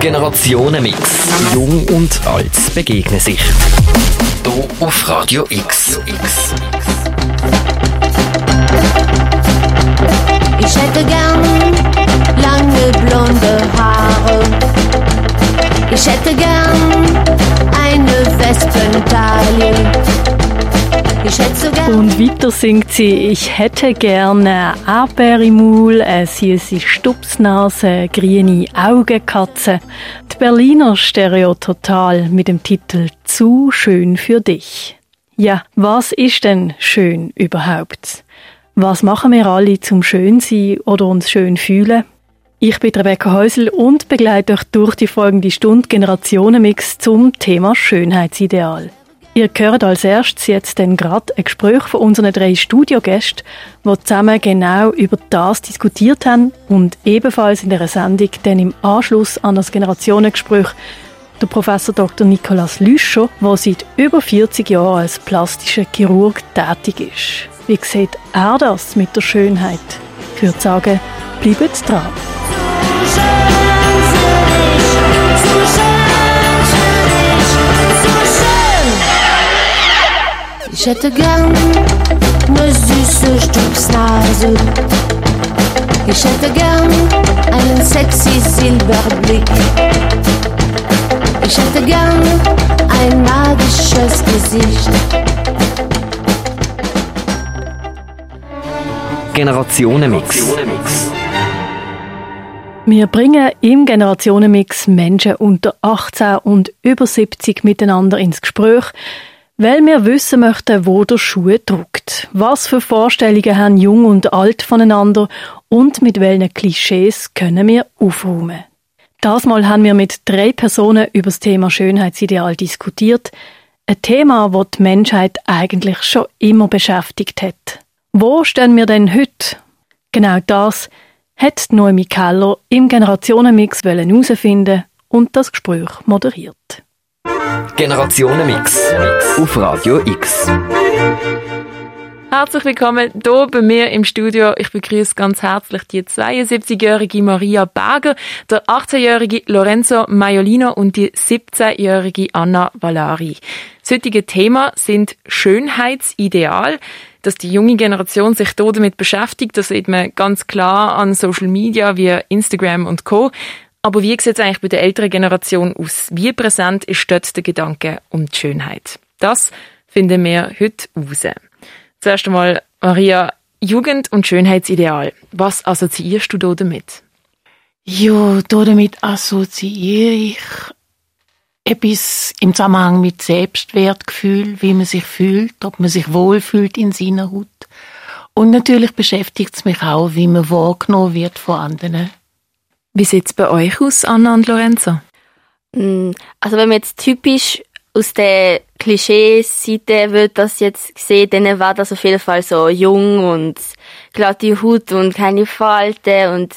Generationenmix. Jung und alt begegnen sich. Hier auf Radio X. Ich hätte gern lange blonde Haare. Ich hätte gern eine Westentaille. Und weiter singt sie, ich hätte gerne Maul, eine süße Stupsnase, grüne Augenkatze. Die Berliner Stereo Total mit dem Titel Zu schön für dich. Ja, was ist denn schön überhaupt? Was machen wir alle zum schön sein oder uns schön fühlen? Ich bin Rebecca Häusel und begleite euch durch die folgende Stunde Generationenmix zum Thema Schönheitsideal. Ihr hört als erstes jetzt dann gerade ein Gespräch von unseren drei Studiogästen, die zusammen genau über das diskutiert haben und ebenfalls in der Sendung dann im Anschluss an das Generationengespräch der Professor Dr. Nicolas Lüscher, der seit über 40 Jahren als plastischer Chirurg tätig ist. Wie sieht er das mit der Schönheit? Ich würde sagen, bleibt dran. Hätte gern eine süße Stupsnase. Ich hätte gern einen sexy Silberblick. Ich hätte gern ein magisches Gesicht. Generationenmix. Wir bringen im Generationenmix Menschen unter 18 und über 70 miteinander ins Gespräch, weil wir wissen möchten, wo der Schuh drückt. Was für Vorstellungen haben Jung und Alt voneinander und mit welchen Klischees können wir aufräumen. Das Mal haben wir mit drei Personen über das Thema Schönheitsideal diskutiert. Ein Thema, das die Menschheit eigentlich schon immer beschäftigt hat. Wo stehen wir denn heute? Genau das hat Noemi Keller im Generationenmix herausfinden und das Gespräch moderiert. Generationenmix. Auf Radio X. Herzlich willkommen hier bei mir im Studio. Ich begrüße ganz herzlich die 72-jährige Maria Berger, der 18-jährige Lorenzo Maiolino und die 17-jährige Anna Valari. Das heutige Thema sind Schönheitsideal. Dass die junge Generation sich hier damit beschäftigt, das sieht man ganz klar an Social Media wie Instagram und Co. Aber wie sieht es eigentlich bei der älteren Generation aus? Wie präsent ist dort der Gedanke um die Schönheit? Das finden wir heute raus. Zuerst einmal, Maria, Jugend- und Schönheitsideal. Was assoziierst du da damit? Ja, damit assoziiere ich etwas im Zusammenhang mit Selbstwertgefühl, wie man sich fühlt, ob man sich wohlfühlt in seiner Haut. Und natürlich beschäftigt es mich auch, wie man wahrgenommen wird von anderen. Wie sieht es bei euch aus, Anna und Lorenzo? Mm, Also wenn man jetzt typisch aus der Klischee-Seite würde das jetzt sehen, dann war das auf jeden Fall so jung und glatte Haut und keine Falten und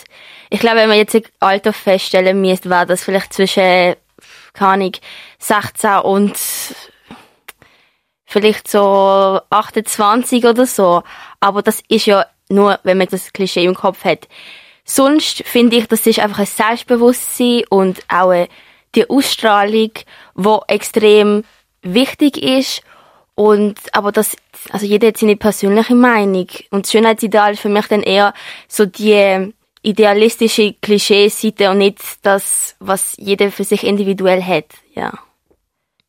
ich glaube, wenn man jetzt ein Alter feststellen müsste, war das vielleicht zwischen, keine Ahnung, 16 und vielleicht so 28 oder so. Aber das ist ja nur, wenn man das Klischee im Kopf hat. Sonst finde ich, das ist einfach ein Selbstbewusstsein und auch eine, die Ausstrahlung, wo extrem wichtig ist. Und, aber das, also jeder hat seine persönliche Meinung. Und das Schönheitsideal ist für mich dann eher so die idealistische Klischeeseite und nicht das, was jeder für sich individuell hat, ja.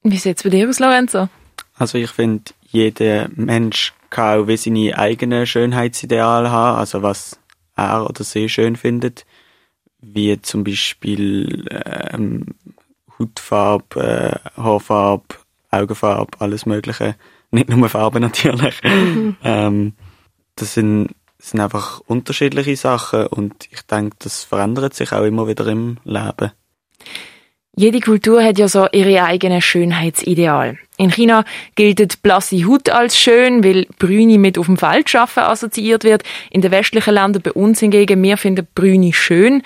Wie sieht es bei dir aus, Lorenzo? Also ich finde, jeder Mensch kann auch wie seine eigenen Schönheitsideale haben, also was er oder sie schön findet, wie zum Beispiel ähm, Hautfarbe, äh, Haarfarbe, Augenfarbe, alles Mögliche. Nicht nur Farbe natürlich. ähm, das sind, sind einfach unterschiedliche Sachen und ich denke, das verändert sich auch immer wieder im Leben. Jede Kultur hat ja so ihre eigenen Schönheitsideal. In China gilt die blasse Haut als schön, weil Brüni mit auf dem Feld schaffen assoziiert wird. In den westlichen Ländern bei uns hingegen, wir finden Brüni schön.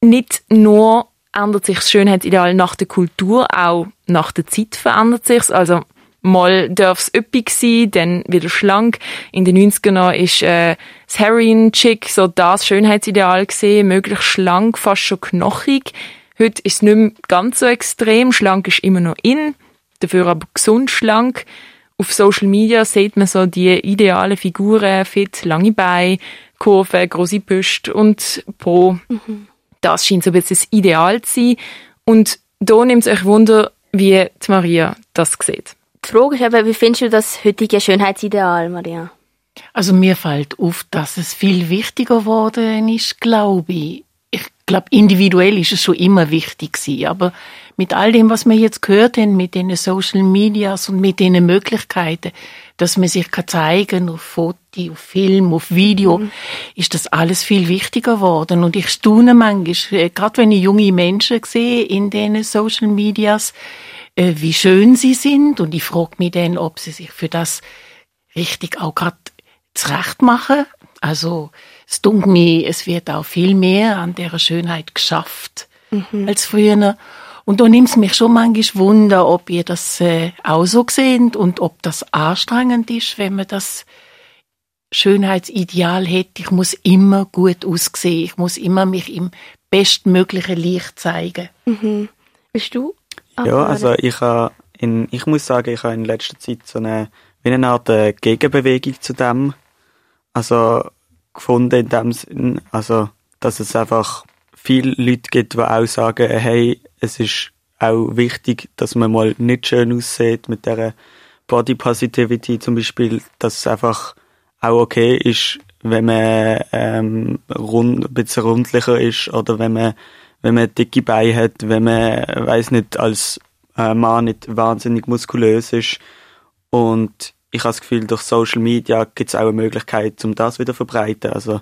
Nicht nur ändert sich das Schönheitsideal nach der Kultur, auch nach der Zeit verändert sich's. Also Mal darf es üppig sein, dann wieder schlank. In den 90ern ist äh, das Heroin-Chick so das Schönheitsideal gesehen, möglichst schlank, fast schon knochig. Heute ist es nicht mehr ganz so extrem. Schlank ist immer noch in, dafür aber gesund schlank. Auf Social Media sieht man so die idealen Figuren, fit, lange Beine, Kurven, große Brüste und Po. Mhm. Das scheint so ein bisschen das Ideal zu sein. Und da nimmt es euch Wunder, wie die Maria das sieht. Die Frage ist eben, wie findest du das heutige Schönheitsideal, Maria? Also mir fällt auf, dass es viel wichtiger geworden ist, glaube ich. Ich glaube, individuell ist es schon immer wichtig gewesen, aber mit all dem, was wir jetzt gehört haben, mit den Social Medias und mit den Möglichkeiten, dass man sich kann zeigen auf Foto, auf Film, auf Video, mhm. ist das alles viel wichtiger geworden. Und ich staune manchmal, äh, gerade wenn ich junge Menschen sehe in den Social Medias, äh, wie schön sie sind. Und ich frage mich dann, ob sie sich für das richtig auch gerade zurecht machen. Also es dunkelt mir, es wird auch viel mehr an der Schönheit geschafft mhm. als früher. Und da nimmt es mich schon manchmal Wunder, ob ihr das äh, auch so seht und ob das anstrengend ist, wenn man das Schönheitsideal hat. Ich muss immer gut aussehen. Ich muss immer mich im bestmöglichen Licht zeigen. Mhm. Bist du ja, also ich habe in, ich muss sagen, ich habe in letzter Zeit so eine, wie eine Art äh, Gegenbewegung zu dem, also gefunden in dem Sinn, also, dass es einfach viele Leute gibt, die auch sagen, hey, es ist auch wichtig, dass man mal nicht schön aussieht mit der Body Positivity zum Beispiel, dass es einfach auch okay ist, wenn man ähm, rund, ein bisschen rundlicher ist oder wenn man wenn man dicke Beine hat, wenn man, weiß nicht, als äh, Mann nicht wahnsinnig muskulös ist. Und ich habe das Gefühl, durch Social Media gibt es auch eine Möglichkeit, um das wieder zu verbreiten. Also,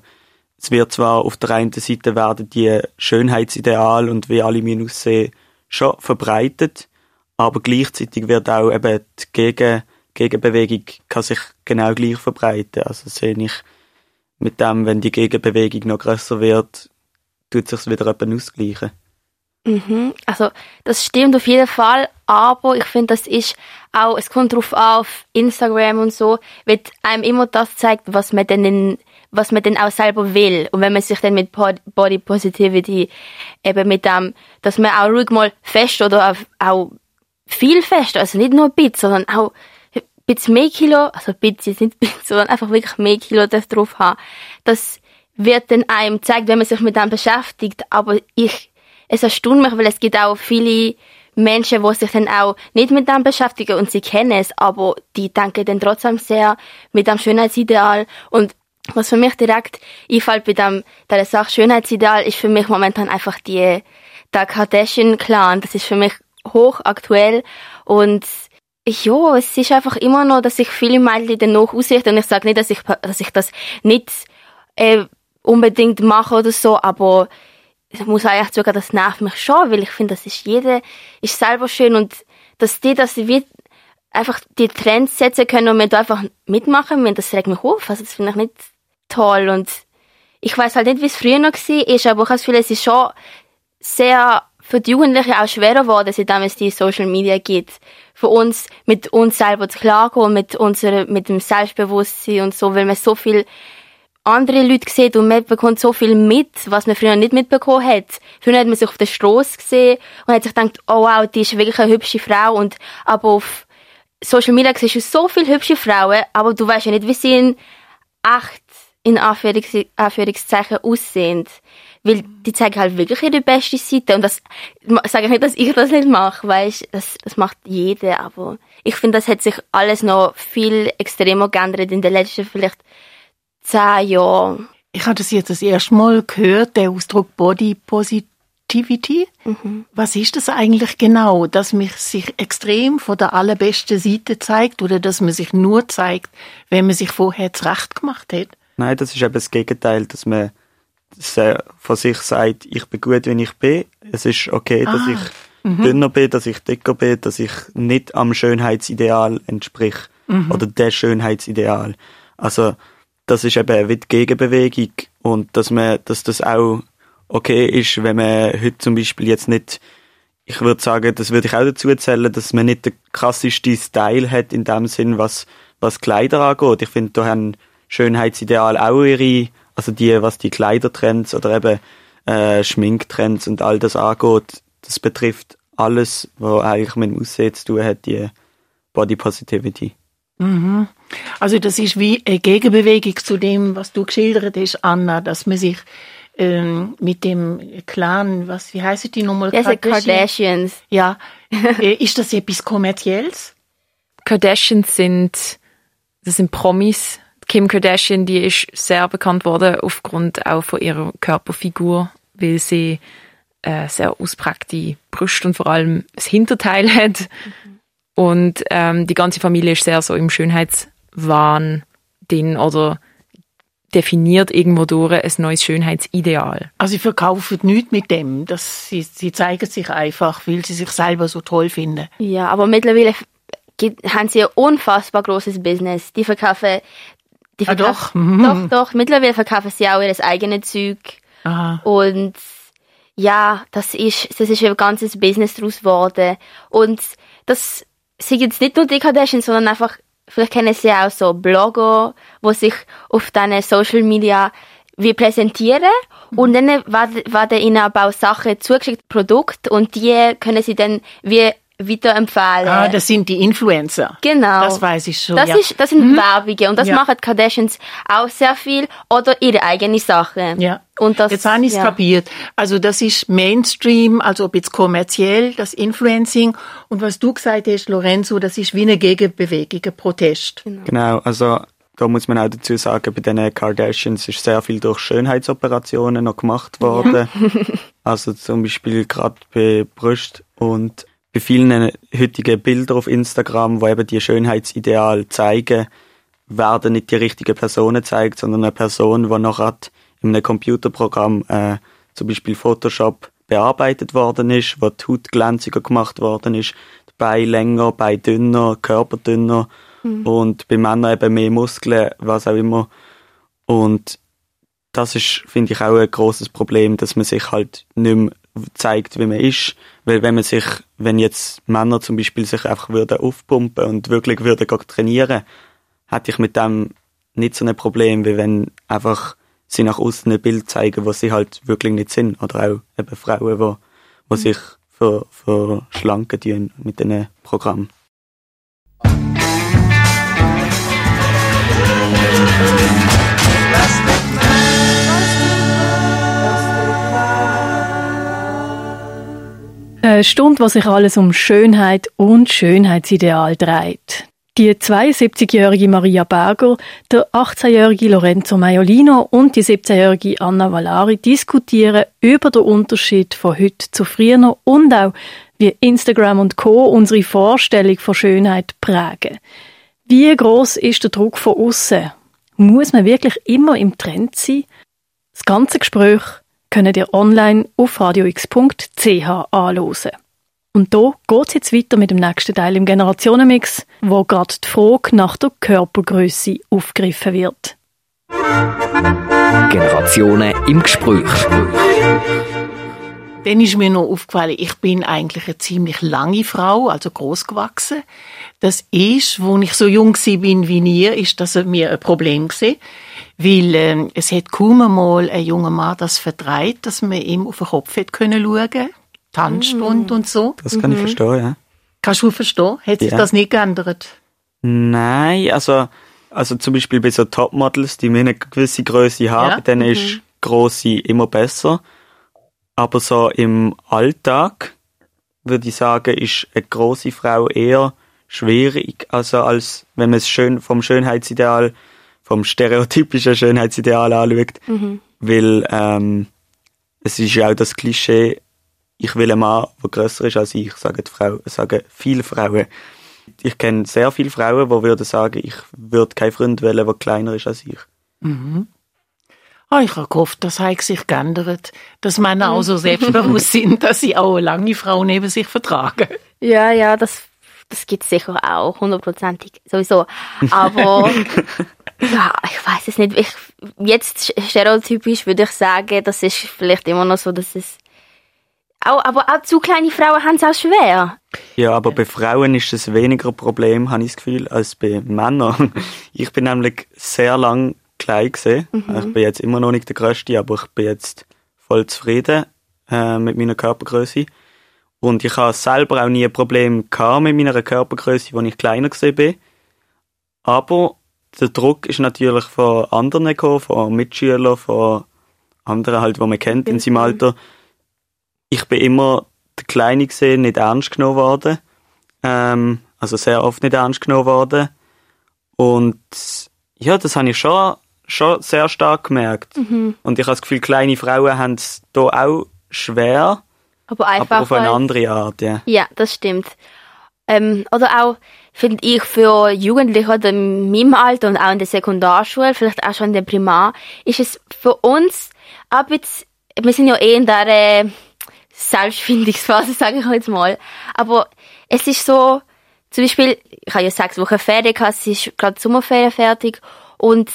es wird zwar auf der einen Seite werden die Schönheitsideal und wie alle müssen aussehen schon verbreitet, aber gleichzeitig wird auch eben die Gegen Gegenbewegung kann sich genau gleich verbreiten. Also sehe ich mit dem, wenn die Gegenbewegung noch größer wird, tut sich wieder eben ausgleichen. Mhm. Also das stimmt auf jeden Fall, aber ich finde, das ist auch, es kommt drauf auf Instagram und so, wird einem immer das zeigt, was man denn in, was man denn auch selber will. Und wenn man sich dann mit Body Positivity eben mit dem, dass man auch ruhig mal fest oder auch viel fest, also nicht nur ein bisschen, sondern auch ein bisschen mehr Kilo, also ein bisschen, nicht ein bisschen, sondern einfach wirklich mehr Kilo drauf haben. Das wird dann einem gezeigt, wenn man sich mit dem beschäftigt. Aber ich, es erstaunt mich, weil es gibt auch viele Menschen, die sich dann auch nicht mit dem beschäftigen und sie kennen es, aber die denken dann trotzdem sehr mit dem Schönheitsideal. Und was für mich direkt einfällt bei dem, der Sache Schönheitsideal ist für mich momentan einfach die, der Kardashian-Clan. Das ist für mich hochaktuell. Und ja, es ist einfach immer noch, dass sich viele Mädchen danach ausrichten. Und ich sage nicht, dass ich, dass ich das nicht äh, unbedingt machen oder so, aber ich muss eigentlich sogar, das nervt mich schon, weil ich finde, das ist jede, ist selber schön und dass die, dass sie einfach die Trends setzen können und wir da einfach mitmachen müssen, das regt mich auf, also das finde ich nicht toll und ich weiß halt nicht, wie es früher noch war, aber ich habe das Gefühl, es ist schon sehr für die Jugendlichen auch schwerer geworden, seitdem es die Social Media gibt. Für uns, mit uns selber zu klarkommen, mit unserer, mit dem Selbstbewusstsein und so, weil man so viel andere Leute sieht und man bekommt so viel mit, was man früher nicht mitbekommen hat. Früher hat man sich auf der Straße gesehen und hat sich gedacht, oh wow, die ist wirklich eine hübsche Frau und aber auf Social Media siehst du so viele hübsche Frauen, aber du weißt ja nicht, wie sie in echt, in Anführungs Anführungszeichen, aussehen. Weil die zeigen halt wirklich ihre beste Seite und das sage ich nicht, dass ich das nicht mache, weißt, das, das macht jeder, aber ich finde, das hat sich alles noch viel extremer geändert in den letzten vielleicht zehn Jahren. Ich habe das jetzt das erste Mal gehört, der Ausdruck Body Positivity. Mhm. Was ist das eigentlich genau? Dass man sich extrem von der allerbesten Seite zeigt oder dass man sich nur zeigt, wenn man sich vorher zurecht gemacht hat? Nein, das ist eben das Gegenteil, dass man von sich sagt, ich bin gut, wenn ich bin. Es ist okay, dass ah. ich mhm. dünner bin, dass ich dicker bin, dass ich nicht am Schönheitsideal entsprich mhm. oder der Schönheitsideal. Also das ist eben wie die Gegenbewegung und dass man, dass das auch okay ist, wenn man heute zum Beispiel jetzt nicht ich würde sagen, das würde ich auch dazu zählen, dass man nicht den krasseste Style hat in dem Sinn, was, was Kleider angeht. Ich finde, da haben Schönheitsideal auch ihre, also die, was die Kleidertrends oder eben äh, Schminktrends und all das angeht, das betrifft alles, was eigentlich mit dem Aussehen zu tun hat, die Body Positivity. Mhm. Also das ist wie eine Gegenbewegung zu dem, was du geschildert hast, Anna, dass man sich ähm, mit dem Clan, was, wie heißt die nochmal? Das sind Kardashians. Ja. Äh, ist das etwas Kommerzielles? Kardashians sind, das sind Promis. Kim Kardashian, die ist sehr bekannt worden aufgrund auch von ihrer Körperfigur, weil sie äh, sehr ausprägte Brüste und vor allem das Hinterteil hat. Mhm. Und ähm, die ganze Familie ist sehr so im Schönheitswahn drin oder definiert irgendwo durch ein neues Schönheitsideal. Also sie verkaufen nichts mit dem, dass sie, sie zeigen sich einfach, weil sie sich selber so toll finden. Ja, aber mittlerweile haben sie ein unfassbar großes Business. Die verkaufen, die verkaufen, ah, doch. doch, doch, mittlerweile verkaufen sie auch ihr eigenes Zeug. Aha. Und ja, das ist, das ist ein ganzes Business daraus geworden. Und das sind jetzt nicht nur die Kardashians, sondern einfach vielleicht kennen Sie auch so Blogger, wo sich auf diesen Social Media wie präsentieren und dann werden ihnen aber auch Sachen zugeschickt, Produkte und die können sie dann wie weiterempfehlen. Ah, das sind die Influencer. Genau. Das weiß ich schon. Das, ja. ist, das sind Mhm. Werbungen und das Ja. machen die Kardashians auch sehr viel oder ihre eigene Sache. Ja. Und das, Jetzt habe ich es ja. kapiert. Also das ist Mainstream, also ob jetzt kommerziell, das Influencing. Und was du gesagt hast, Lorenzo, das ist wie eine Gegenbewegung, ein Protest. Genau, also da muss man auch dazu sagen, bei den Kardashians ist sehr viel durch Schönheitsoperationen noch gemacht worden. also zum Beispiel gerade bei Brust und bei vielen heutigen Bildern auf Instagram, wo eben die Schönheitsideal zeigen, werden nicht die richtigen Personen gezeigt, sondern eine Person, die noch grad in einem Computerprogramm, äh, zum Beispiel Photoshop, bearbeitet worden ist, wo die Haut glänziger gemacht worden ist, die Beine länger, Beine dünner, Körper dünner und bei Männern eben mehr Muskeln, was auch immer. Und das ist, finde ich, auch ein großes Problem, dass man sich halt nicht mehr zeigt, wie man ist. Weil wenn man sich, wenn jetzt Männer zum Beispiel sich einfach würden aufpumpen und wirklich würden trainieren, hätte ich mit dem nicht so ein Problem, wie wenn einfach sie nach außen ein Bild zeigen, wo sie halt wirklich nicht sind. Oder auch eben Frauen, wo, wo sich für, für schlanken tun mit diesen Programmen. Eine Stunde, was sich alles um Schönheit und Schönheitsideal dreht. Die 72-jährige Maria Berger, der 18-jährige Lorenzo Maiolino und die 17-jährige Anna Valari diskutieren über den Unterschied von heute zu früher und auch, wie Instagram und Co. unsere Vorstellung von Schönheit prägen. Wie groß ist der Druck von außen? Muss man wirklich immer im Trend sein? Das ganze Gespräch könnt ihr online auf radiox.ch anhören. Und da geht's jetzt weiter mit dem nächsten Teil im Generationenmix, wo gerade die Frage nach der Körpergröße aufgegriffen wird. Generationen im Gespräch. Dann ist mir noch aufgefallen, ich bin eigentlich eine ziemlich lange Frau, also groß gewachsen. Das ist, wo ich so jung bin wie ihr, ist das mir ein Problem gewesen. Weil ähm, es hat kaum einmal ein junger Mann das vertreibt, dass man ihm auf den Kopf hätte können schauen, Tanzstunde und so. Das kann ich verstehen, ja. Kannst du verstehen? Hat sich Ja. das nicht geändert? Nein, also, also zum Beispiel bei so Topmodels, die mir eine gewisse Größe haben, Ja, dann ist große immer besser. Aber so im Alltag würde ich sagen, ist eine große Frau eher schwierig, also als wenn man es schön vom Schönheitsideal, vom stereotypischen Schönheitsideal anschaut, weil ähm, es ist ja auch das Klischee, ich will einen Mann, der grösser ist als ich, sagen die Frauen, sagen viele Frauen. Ich kenne sehr viele Frauen, die würden sagen, ich würde keinen Freund wählen, der kleiner ist als ich. Ah, ich habe gehofft, das hat sich geändert, dass Männer auch so selbstbewusst sind, dass sie auch eine lange Frau neben sich vertragen. Ja, ja, das, das gibt's sicher auch, hundertprozentig, sowieso. Aber, ja, ich weiß es nicht. Ich, jetzt stereotypisch würde ich sagen, das ist vielleicht immer noch so, dass es auch, aber auch zu kleine Frauen haben es auch schwer. Ja, aber bei Frauen ist es weniger ein Problem, habe ich das Gefühl, als bei Männern. Ich bin nämlich sehr lang klein gesehen. Ich bin jetzt immer noch nicht der Größte, aber ich bin jetzt voll zufrieden äh, mit meiner Körpergröße. Und ich habe selber auch nie ein Problem gehabt mit meiner Körpergröße, als ich kleiner gesehen bin. Aber der Druck ist natürlich von anderen gekommen, von Mitschülern, von anderen halt, die man kennt in seinem Alter. Ich bin immer der Kleine gesehen, nicht ernst genommen worden. Ähm, also sehr oft nicht ernst genommen worden. Und ja, das habe ich schon, schon sehr stark gemerkt. Und ich habe das Gefühl, kleine Frauen haben es hier auch schwer, Aber einfach. aber auf eine andere Art, ja. Ja, das stimmt. Ähm, oder auch, finde ich, für Jugendliche oder in meinem Alter und auch in der Sekundarschule, vielleicht auch schon in der Primar, ist es für uns ein bisschen, wir sind ja eh in der äh, Selbstfindungsphase, sage ich jetzt mal. Aber es ist so, zum Beispiel, ich habe ja sechs Wochen Ferien gehabt, es ist gerade Sommerferien fertig und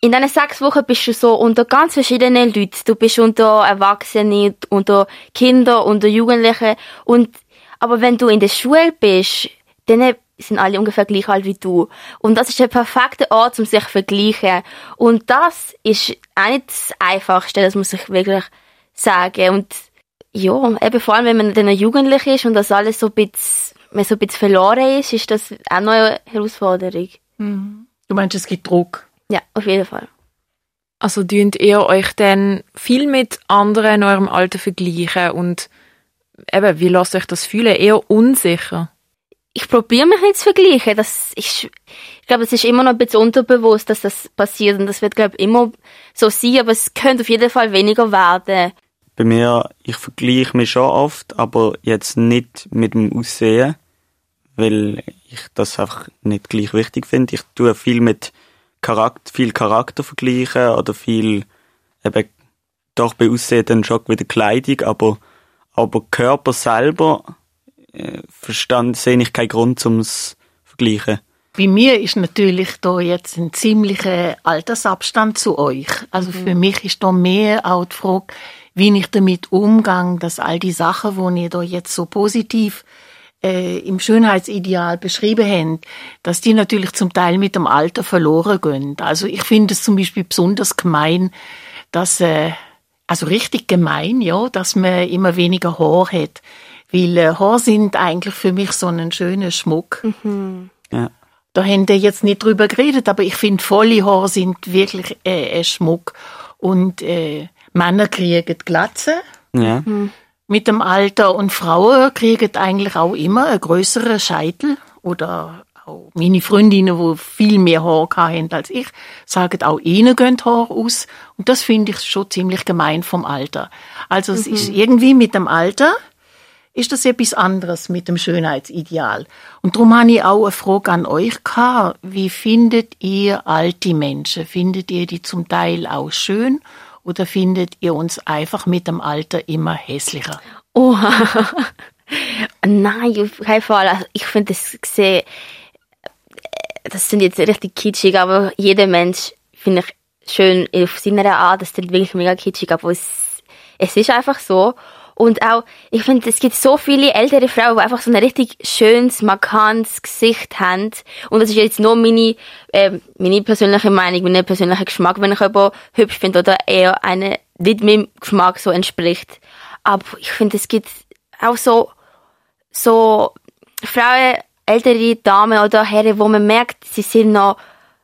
in diesen sechs Wochen bist du so unter ganz verschiedenen Leuten. Du bist unter Erwachsenen, unter Kinder, unter Jugendlichen. Und, aber wenn du in der Schule bist, dann sind alle ungefähr gleich alt wie du. Und das ist der perfekte Ort, um sich zu vergleichen. Und das ist auch nicht das Einfachste, das muss ich wirklich sagen. Und ja, eben vor allem, wenn man dann jugendlich ist und das alles so ein bisschen, man so ein bisschen verloren ist, ist das auch noch eine Herausforderung. Du meinst, es gibt Druck? Ja, auf jeden Fall. Also dünnt ihr euch dann viel mit anderen in eurem Alter vergleichen und eben, wie lasst euch das fühlen? Eher unsicher? ich probiere mich nicht zu vergleichen. Das ist, ich glaube, es ist immer noch ein bisschen unterbewusst, dass das passiert und das wird, glaube ich, immer so sein, aber es könnte auf jeden Fall weniger werden. Bei mir, ich vergleiche mich schon oft, aber jetzt nicht mit dem Aussehen, weil ich das einfach nicht gleich wichtig finde. Ich tue viel mit Charakter, viel Charakter vergleichen oder viel eben doch bei Aussehen dann schon wieder Kleidung, aber aber Körper selber äh, Verstand sehe ich keinen Grund zum es vergleichen. Bei mir ist natürlich da jetzt ein ziemlicher Altersabstand zu euch. Also für mich ist da mehr auch die Frage, wie ich damit umgehe, dass all die Sachen, die ihr da jetzt so positiv äh, im Schönheitsideal beschrieben habt, dass die natürlich zum Teil mit dem Alter verloren gehen. Also ich finde es zum Beispiel besonders gemein, dass, äh, also richtig gemein, ja, dass man immer weniger Haar hat. Weil äh, Haare sind eigentlich für mich so ein schöner Schmuck. Ja. Da haben wir jetzt nicht drüber geredet, aber ich finde, volle Haare sind wirklich äh, ein Schmuck. Und äh, Männer kriegen Glatze Ja. mit dem Alter und Frauen kriegen eigentlich auch immer einen größeren Scheitel oder auch meine Freundinnen, die viel mehr Haar haben als ich, sagen auch ihnen gehen Haar aus und das finde ich schon ziemlich gemein vom Alter. Also es ist irgendwie mit dem Alter ist das etwas anderes mit dem Schönheitsideal. Und darum habe ich auch eine Frage an euch gehabt. Wie findet ihr alte Menschen? Findet ihr die zum Teil auch schön oder findet ihr uns einfach mit dem Alter immer hässlicher? Oh, nein, auf keinen Fall. Also ich finde das sehr, das sind jetzt richtig kitschig, aber jeder Mensch finde ich schön auf seine Art. Das sind wirklich mega kitschig, aber es, es ist einfach so. Und auch, ich finde, es gibt so viele ältere Frauen, die einfach so ein richtig schönes, markantes Gesicht haben. Und das ist jetzt nur meine, äh, meine persönliche Meinung, mein persönlicher Geschmack, wenn ich jemanden hübsch finde oder eher eine nicht meinem Geschmack so entspricht. Aber ich finde, es gibt auch so, so Frauen, ältere Damen oder Herren, wo man merkt, sie sind noch,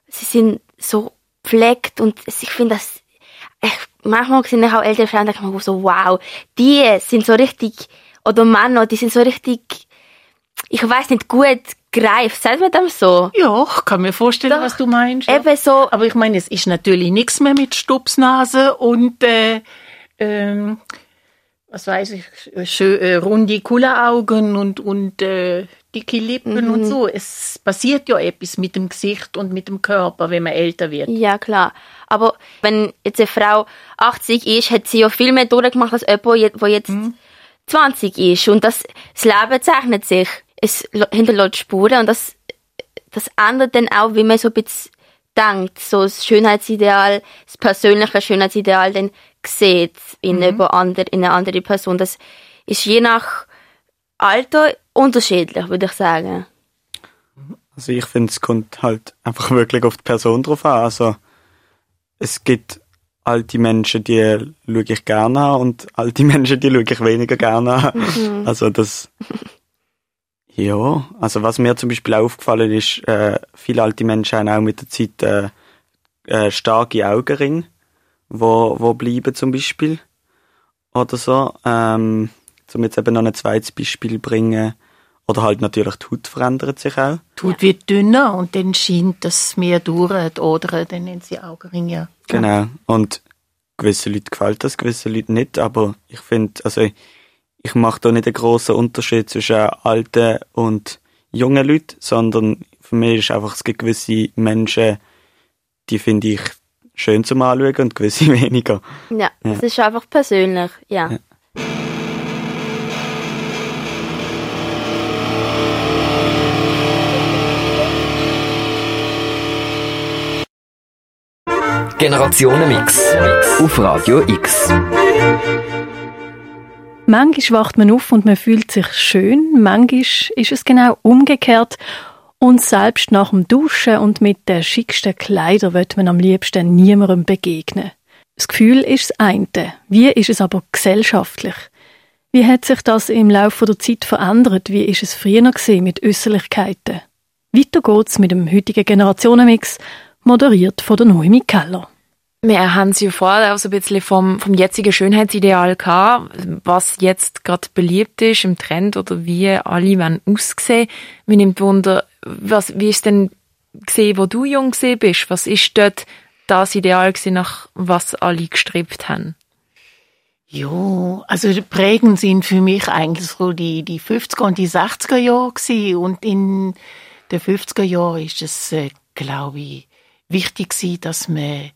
sie sind so pflegt und ich finde das, ich, manchmal sind auch ältere Frauen, da ich mir so, wow, die sind so richtig, oder Männer, die sind so richtig, ich weiß nicht, gut greift, sagt man dem so? Ja, ich kann mir vorstellen, Doch. was du meinst. Ja. Eben so, Aber ich meine, es ist natürlich nichts mehr mit Stupsnase und äh, ähm, was weiß ich, schö äh, runde Kulleraugen und und äh, dicke Lippen und so. Es passiert ja etwas mit dem Gesicht und mit dem Körper, wenn man älter wird. Ja, klar. Aber wenn jetzt eine Frau 80 ist, hat sie ja viel mehr durchgemacht als jemand, der jetzt 20 ist. Und das, das Leben zeichnet sich. Es hinterlässt Spuren und das, das ändert dann auch, wie man so ein bisschen denkt. So das Schönheitsideal, das persönliche Schönheitsideal dann sieht in, über ander, in eine andere Person. Das ist je nach Alter unterschiedlich, würde ich sagen. Also ich finde, es kommt halt einfach wirklich auf die Person drauf an. Also es gibt alte Menschen, die schaue ich gerne an und alte Menschen, die schaue ich weniger gerne an. Mhm. Also das, ja, also was mir zum Beispiel aufgefallen ist, äh, viele alte Menschen haben auch mit der Zeit äh, äh, starke Augenringe, wo, wo bleiben zum Beispiel oder so. Ähm, um jetzt eben noch ein zweites Beispiel bringen, oder halt natürlich die Haut verändert sich auch. Die Haut wird dünner und dann scheint das mehr durch, oder dann nennen sie Augenringe. Genau. Und gewisse Leute gefällt das, gewisse Leute nicht, aber ich finde, also ich mache da nicht einen grossen Unterschied zwischen alten und jungen Leuten, sondern für mich ist einfach, es gibt gewisse Menschen, die finde ich schön zum Anschauen und gewisse weniger. Ja, ja. das ist einfach persönlich, ja. ja. Generationenmix auf Radio X. Manchmal wacht man auf und man fühlt sich schön, manchmal ist es genau umgekehrt und selbst nach dem Duschen und mit den schicksten Kleidern wird man am liebsten niemandem begegnen. Das Gefühl ist das eine. Wie ist es aber gesellschaftlich? Wie hat sich das im Laufe der Zeit verändert? Wie ist es früher mit Äußerlichkeiten? Weiter geht's mit dem heutigen Generationenmix, moderiert von der Noemi Keller. Wir haben sie ja vorher auch so ein bisschen vom, vom jetzigen Schönheitsideal gehabt, was jetzt gerade beliebt ist im Trend oder wie alle wollen aussehen. Mir nimmt Wunder, was, wie ist denn gesehen, wo du jung gesehen bist? Was ist dort das Ideal gewesen, nach was alle gestrebt haben? Ja, also prägend sind für mich eigentlich so die, die 50er und die 60er Jahre gewesen. Und in den 50er Jahren ist es, äh, glaube ich, wichtig gewesen, dass man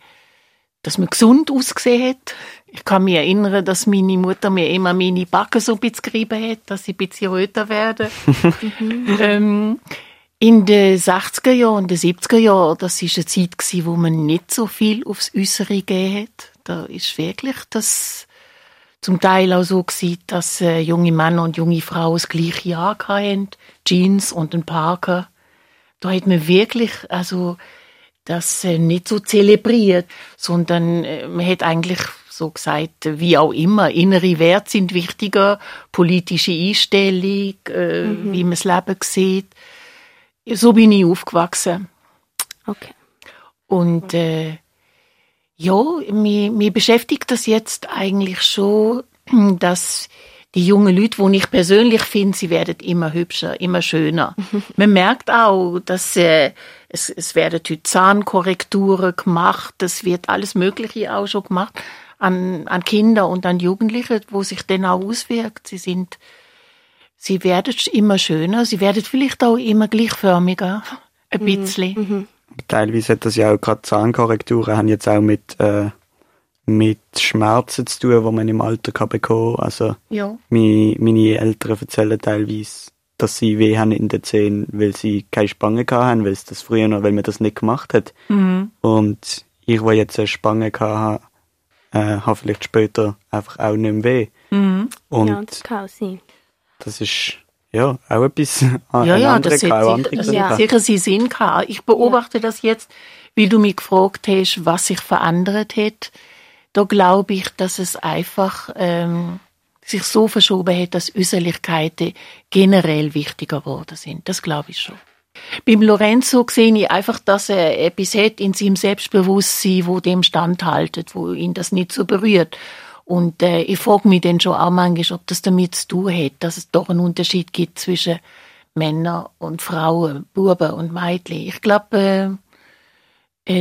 dass man gesund ausgesehen hat. Ich kann mich erinnern, dass meine Mutter mir immer meine Backen so ein bisschen gerieben hat, dass sie ein bisschen röter werden. ähm, in den 60er Jahren, in den 70er Jahren, das ist eine Zeit gewesen, wo man nicht so viel aufs Äußere gegeben hat. Da ist wirklich das zum Teil auch so gewesen, dass äh, junge Männer und junge Frauen das gleiche hatten, Jeans und ein Parker. Da hat man wirklich, also das äh, nicht so zelebriert, sondern äh, man hat eigentlich so gesagt, wie auch immer, innere Werte sind wichtiger, politische Einstellung, äh, mhm. wie man das Leben sieht. So bin ich aufgewachsen. Okay. Und äh, ja, mir, mir beschäftigt das jetzt eigentlich schon, dass die jungen Leute, wo ich persönlich finde, sie werden immer hübscher, immer schöner. Man merkt auch, dass äh, es, es werden heute Zahnkorrekturen gemacht, es wird alles Mögliche auch schon gemacht an, an Kinder und an Jugendliche, wo sich dann auch auswirkt. Sie sind, sie werden immer schöner, sie werden vielleicht auch immer gleichförmiger, ein mhm. bisschen. Mhm. Teilweise hat das ja auch gerade Zahnkorrekturen haben jetzt auch mit äh, mit Schmerzen zu tun, die man im Alter kann bekommen kann. Also, ja. meine, meine Eltern erzählen teilweise, dass sie weh haben in den Zähnen, weil sie keine Spange haben, weil es das früher noch, weil man das nicht gemacht hat. Mhm. Und ich, wo jetzt eine Spange hatte, äh, habe vielleicht später einfach auch nicht mehr weh. Mhm. Und ja, das kann sein. Das ist, ja, auch etwas, ja, ja, das kann, auch andere sicher, ja. sicher sie Sinn kann. Ich beobachte ja. das jetzt, wie du mich gefragt hast, was sich verändert hat da glaube ich, dass es einfach ähm, sich so verschoben hat, dass Äußerlichkeiten generell wichtiger geworden sind. Das glaube ich schon. Beim Lorenzo sehe ich einfach, dass er etwas hat in seinem Selbstbewusstsein, wo dem standhaltet, wo ihn das nicht so berührt. Und äh, ich frage mich dann schon auch manchmal, ob das damit zu tun hat, dass es doch einen Unterschied gibt zwischen Männern und Frauen, Buben und Mädchen. Ich glaube, äh,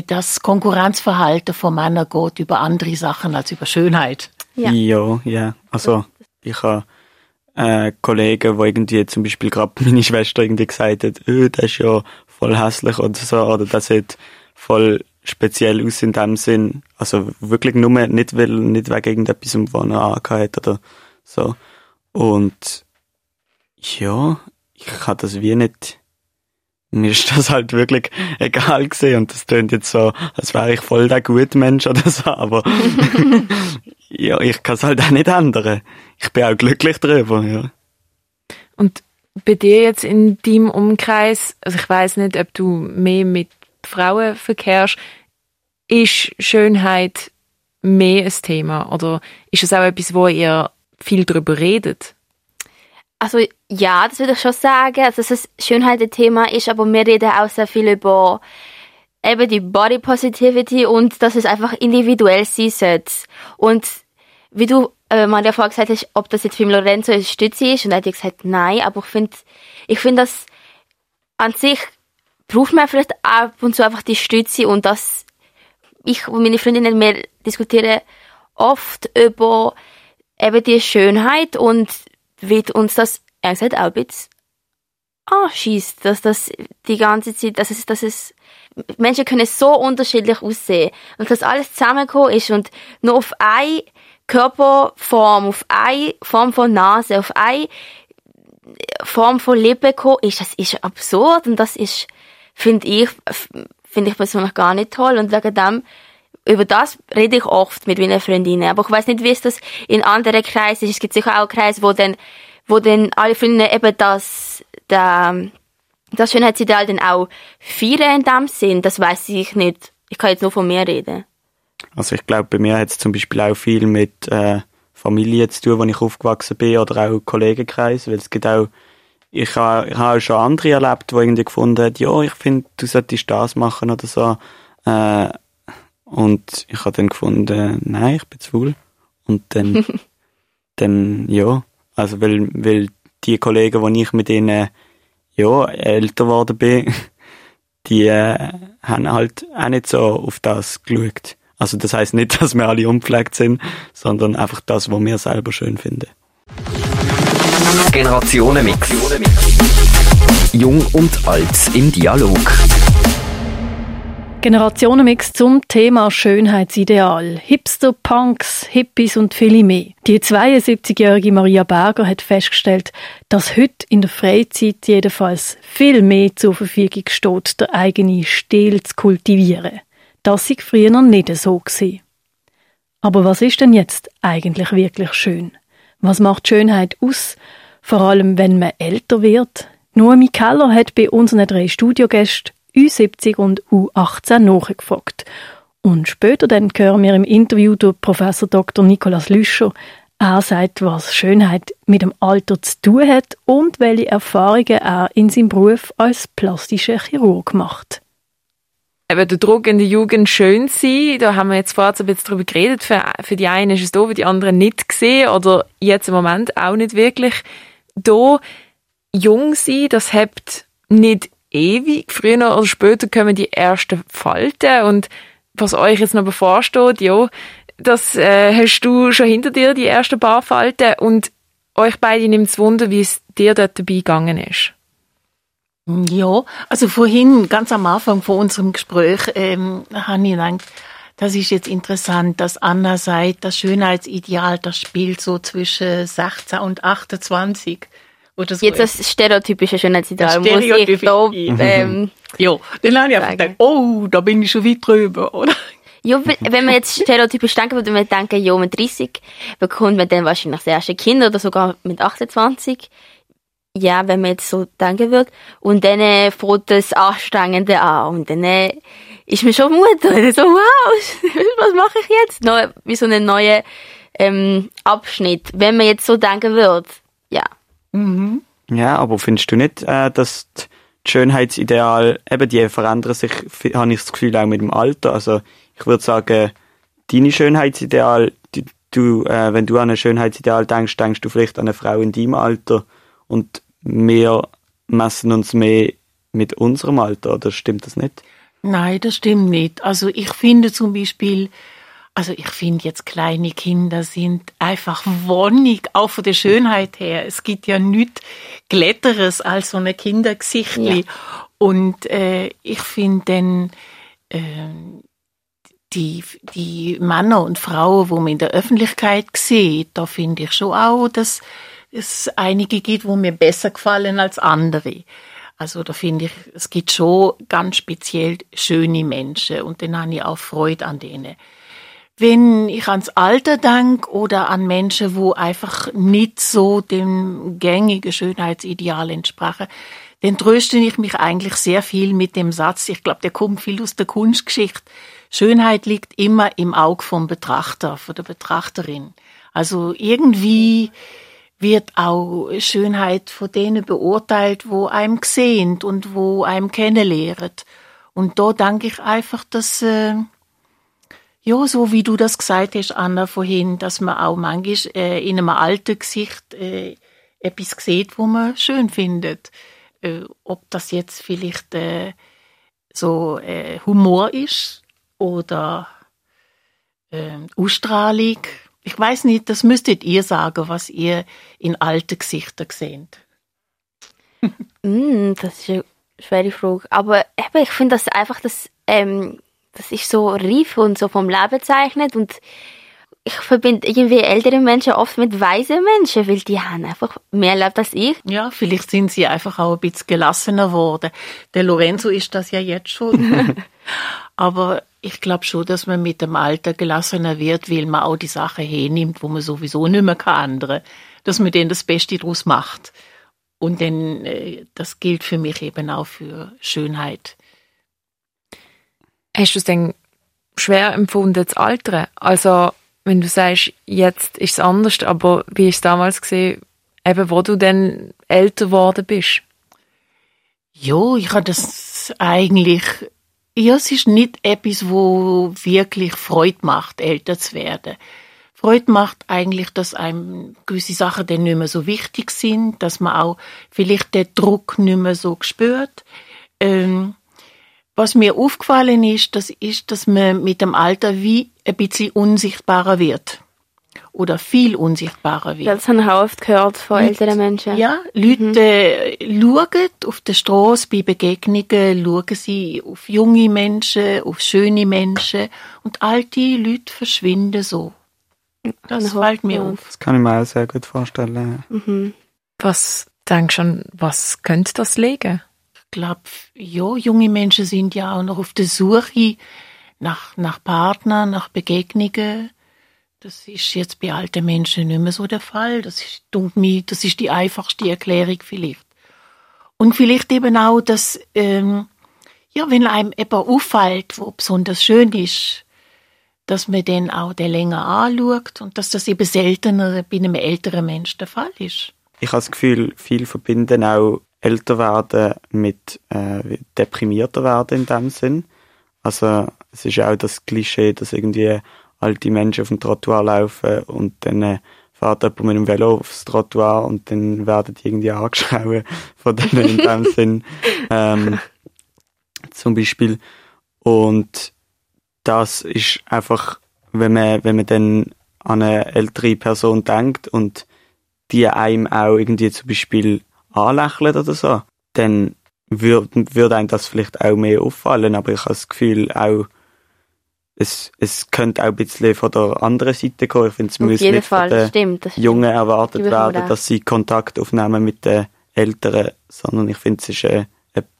das Konkurrenzverhalten von Männern geht über andere Sachen als über Schönheit. Ja, ja. ja. Also ich habe äh, Kollegen, wo irgendwie zum Beispiel gerade meine Schwester irgendwie gesagt hat, oh, das ist ja voll hässlich oder so, oder das sieht voll speziell aus in dem Sinn. Also wirklich nur nicht, weil, nicht wegen irgendetwas, was er angehört oder so. Und ja, ich habe das wie nicht mir ist das halt wirklich egal gewesen und das tönt jetzt so, als wäre ich voll der gute Mensch oder so, aber ja, ich kann es halt auch nicht ändern. ich bin auch glücklich darüber, ja. Und bei dir jetzt in deinem Umkreis, also ich weiß nicht, ob du mehr mit Frauen verkehrst, ist Schönheit mehr ein Thema oder ist es auch etwas, wo ihr viel darüber redet? Also ja, das würde ich schon sagen, also, dass es Schönheit ein Thema ist, aber wir reden auch sehr viel über eben die Body Positivity und dass es einfach individuell sein sollte. Und wie du äh, Maria vorher gesagt hast, ob das jetzt für Lorenzo eine Stütze ist, und er hat gesagt, nein, aber ich finde, ich finde, dass an sich braucht man vielleicht ab und zu einfach die Stütze und das, ich und meine Freundinnen, wir diskutieren oft über eben die Schönheit und wird uns das, er sagt auch ein bisschen anschießt, dass das die ganze Zeit, dass es, dass es, Menschen können so unterschiedlich aussehen. Und dass alles zusammengekommen ist und nur auf eine Körperform, auf eine Form von Nase, auf eine Form von Lippen gekommen ist, das ist absurd. Und das ist, finde ich, finde ich persönlich gar nicht toll. Und wegen dem über das rede ich oft mit meinen Freundinnen. Aber ich weiß nicht, wie es das in anderen Kreisen ist. Es gibt sicher auch Kreise, wo dann, wo dann alle Freundinnen eben das, der, das Schönheitsideal dann auch feiern in dem Sinn. Das weiß ich nicht. Ich kann jetzt nur von mir reden. Also ich glaube, bei mir hat es zum Beispiel auch viel mit äh, Familie zu tun, wo ich aufgewachsen bin, oder auch Kollegenkreis, weil es gibt auch, ich habe ich auch schon andere erlebt, die irgendwie gefunden haben, ja, ich finde, du solltest das machen oder so. Äh, und ich habe dann gefunden, nein, ich bin zu faul. Und dann, dann, ja, also weil, weil die Kollegen, die ich mit denen, ja, älter geworden bin, die äh, haben halt auch nicht so auf das geschaut. Also das heißt nicht, dass wir alle unpflegt sind, sondern einfach das, was wir selber schön finden. Generationenmix. Jung und alt im Dialog. Generationenmix zum Thema Schönheitsideal. Hipster, Punks, Hippies und viele mehr. Die 72-jährige Maria Berger hat festgestellt, dass heute in der Freizeit jedenfalls viel mehr zur Verfügung steht, der eigene Stil zu kultivieren. Das sei früher noch nicht so gewesen. Aber was ist denn jetzt eigentlich wirklich schön? Was macht Schönheit aus? Vor allem, wenn man älter wird? Noemi Keller hat bei unseren drei Studiogästen U70 und U18 nachgefragt. Und später dann hören wir im Interview durch Professor Dr. Nikolaus Lüscher. Er sagt, was Schönheit mit dem Alter zu tun hat und welche Erfahrungen er in seinem Beruf als plastischer Chirurg macht. Eben der Druck in der Jugend schön sein, da haben wir jetzt vorher ein bisschen drüber geredet. Für, für die einen ist es da, für die anderen nicht gesehen oder jetzt im Moment auch nicht wirklich da. Jung sein, das hebt nicht ewig. Früher oder später kommen die ersten Falten und was euch jetzt noch bevorsteht, ja, das äh, hast du schon hinter dir, die ersten paar Falten und euch beide nimmt es Wunder, wie es dir dort dabei gegangen ist. Ja, also vorhin, ganz am Anfang von unserem Gespräch, ähm, habe ich gedacht, das ist jetzt interessant, dass Anna sagt, das Schönheitsideal, das spielt so zwischen 16 und 28. Oder so Jetzt das stereotypische Schönheitsideal, muss ich da, ähm, Ja, dann habe ich einfach gedacht, oh, da bin ich schon weit drüber, oder? Ja, wenn man jetzt stereotypisch denken würde, man denken, ja, mit 30 bekommt man dann wahrscheinlich das erste Kind oder sogar mit 28. Ja, wenn man jetzt so denken würde. Und dann äh, fängt das Anstrengende an. Und dann äh, ist man schon Mutter. Und so, wow, was mache ich jetzt? Noch, wie so einen neuen ähm, Abschnitt, wenn man jetzt so denken würde. Ja. Mhm. Ja, aber findest du nicht, äh, dass die Schönheitsideal, eben die verändern sich, habe ich das Gefühl, auch mit dem Alter. Also ich würde sagen, deine Schönheitsideal, die, du, äh, wenn du an ein Schönheitsideal denkst, denkst du vielleicht an eine Frau in deinem Alter und wir messen uns mehr mit unserem Alter, oder stimmt das nicht? Nein, das stimmt nicht. Also ich finde zum Beispiel, also ich finde jetzt kleine Kinder sind einfach wonnig, auch von der Schönheit her. Es gibt ja nichts Glätteres als so eine Kindergesichtli. Ja. Und äh, ich finde dann äh, die, die Männer und Frauen, wo man in der Öffentlichkeit sieht, da finde ich schon auch, dass es einige gibt, wo mir besser gefallen als andere. Also da finde ich, es gibt schon ganz speziell schöne Menschen und dann habe ich auch Freude an denen. Wenn ich ans Alter denke oder an Menschen, wo einfach nicht so dem gängigen Schönheitsideal entsprachen, dann tröste ich mich eigentlich sehr viel mit dem Satz, ich glaube, der kommt viel aus der Kunstgeschichte, Schönheit liegt immer im Auge vom Betrachter, von der Betrachterin. Also irgendwie wird auch Schönheit von denen beurteilt, wo einem gesehen und wo einem kennenlernen. Und da danke ich einfach, dass, äh, ja, so wie du das gesagt hast, Anna, vorhin, dass man auch manchmal äh, in einem alten Gesicht äh, etwas sieht, wo man schön findet. Äh, ob das jetzt vielleicht äh, so äh, Humor ist oder äh, Ausstrahlung. Ich weiß nicht, das müsstet ihr sagen, was ihr in alten Gesichtern seht. mm, das ist eine schwere Frage. Aber eben, ich finde das einfach, das, ähm, das ist so reif und so vom Leben zeichnet und ich verbinde irgendwie ältere Menschen oft mit weisen Menschen, weil die haben einfach mehr erlebt als ich. Ja, vielleicht sind sie einfach auch ein bisschen gelassener geworden. Der Lorenzo ist das ja jetzt schon. Aber ich glaube schon, dass man mit dem Alter gelassener wird, weil man auch die Sachen hernimmt, wo man sowieso nicht mehr kann andere. Dass man denen das Beste draus macht. Und dann, äh, das gilt für mich eben auch für Schönheit. Hast du es denn schwer empfunden, das Alter? Also, wenn du sagst, jetzt ist es anders, aber wie ist es damals gesehen, eben wo du dann älter geworden bist? Jo, ich habe das eigentlich, ja, es ist nicht etwas, wo wirklich Freude macht, älter zu werden. Freude macht eigentlich, dass einem gewisse Sachen dann nicht mehr so wichtig sind, dass man auch vielleicht den Druck nicht mehr so spürt. Ähm, was mir aufgefallen ist, das ist, dass man mit dem Alter wie ein bisschen unsichtbarer wird. Oder viel unsichtbarer wird. Das habe ich auch oft gehört von Leute, älteren Menschen. Ja, Leute mhm. schauen auf der Straße bei Begegnungen, schauen sie auf junge Menschen, auf schöne Menschen und alte Leute verschwinden so. Das fällt mir auf. Das kann ich mir auch sehr gut vorstellen. Mhm. Was denkst du, was könnte das liegen? Ich glaube, ja, junge Menschen sind ja auch noch auf der Suche nach, nach Partnern, nach Begegnungen. Das ist jetzt bei alten Menschen nicht mehr so der Fall. Das ist, das ist die einfachste Erklärung vielleicht. Und vielleicht eben auch, dass, ähm, ja, wenn einem eben auffällt, wo besonders schön ist, dass man den auch den länger anschaut und dass das eben seltener bei einem älteren Menschen der Fall ist. Ich habe das Gefühl, viel verbinden auch älter werden mit äh, deprimierter werden in dem Sinn. Also es ist auch das Klischee, dass irgendwie alte Menschen auf dem Trottoir laufen und dann äh, fährt jemand mit dem Velo aufs Trottoir und dann werden die irgendwie angeschaut von denen in dem Sinn. Ähm, zum Beispiel. Und das ist einfach, wenn man, wenn man dann an eine ältere Person denkt und die einem auch irgendwie zum Beispiel anlächelt oder so, dann würde würd einem das vielleicht auch mehr auffallen, aber ich habe das Gefühl auch, es, es könnte auch ein bisschen von der anderen Seite kommen. Ich finde, es muss nicht Fall, von den stimmt, Jungen erwartet werden, dass sie Kontakt aufnehmen mit den Älteren, sondern ich finde, es ist eine,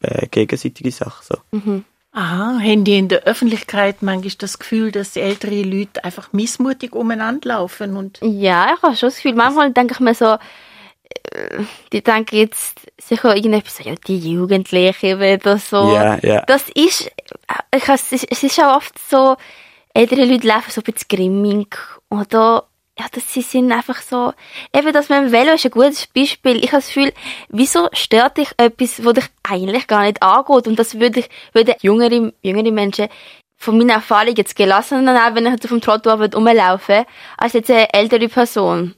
eine gegenseitige Sache. So. Mhm. Aha, haben die in der Öffentlichkeit manchmal das Gefühl, dass ältere Leute einfach missmutig umeinander laufen? Und ja, ich habe schon das Gefühl, manchmal denke ich mir so, die denken jetzt sicher irgendetwas, ja, die Jugendlichen oder so. Ja, ja. Das ist, ich, es, ist, es ist auch oft so, ältere Leute laufen so ein bisschen grimmig oder ja, dass sie sind einfach so, eben das mit dem Velo ist ein gutes Beispiel. Ich habe das Gefühl, wieso stört dich etwas, was dich eigentlich gar nicht angeht? Und das würde ich, würde jüngere, jüngere Menschen von meiner Erfahrung jetzt gelassen, dann auch, wenn ich auf dem Trottoir rumlaufen als jetzt eine ältere Person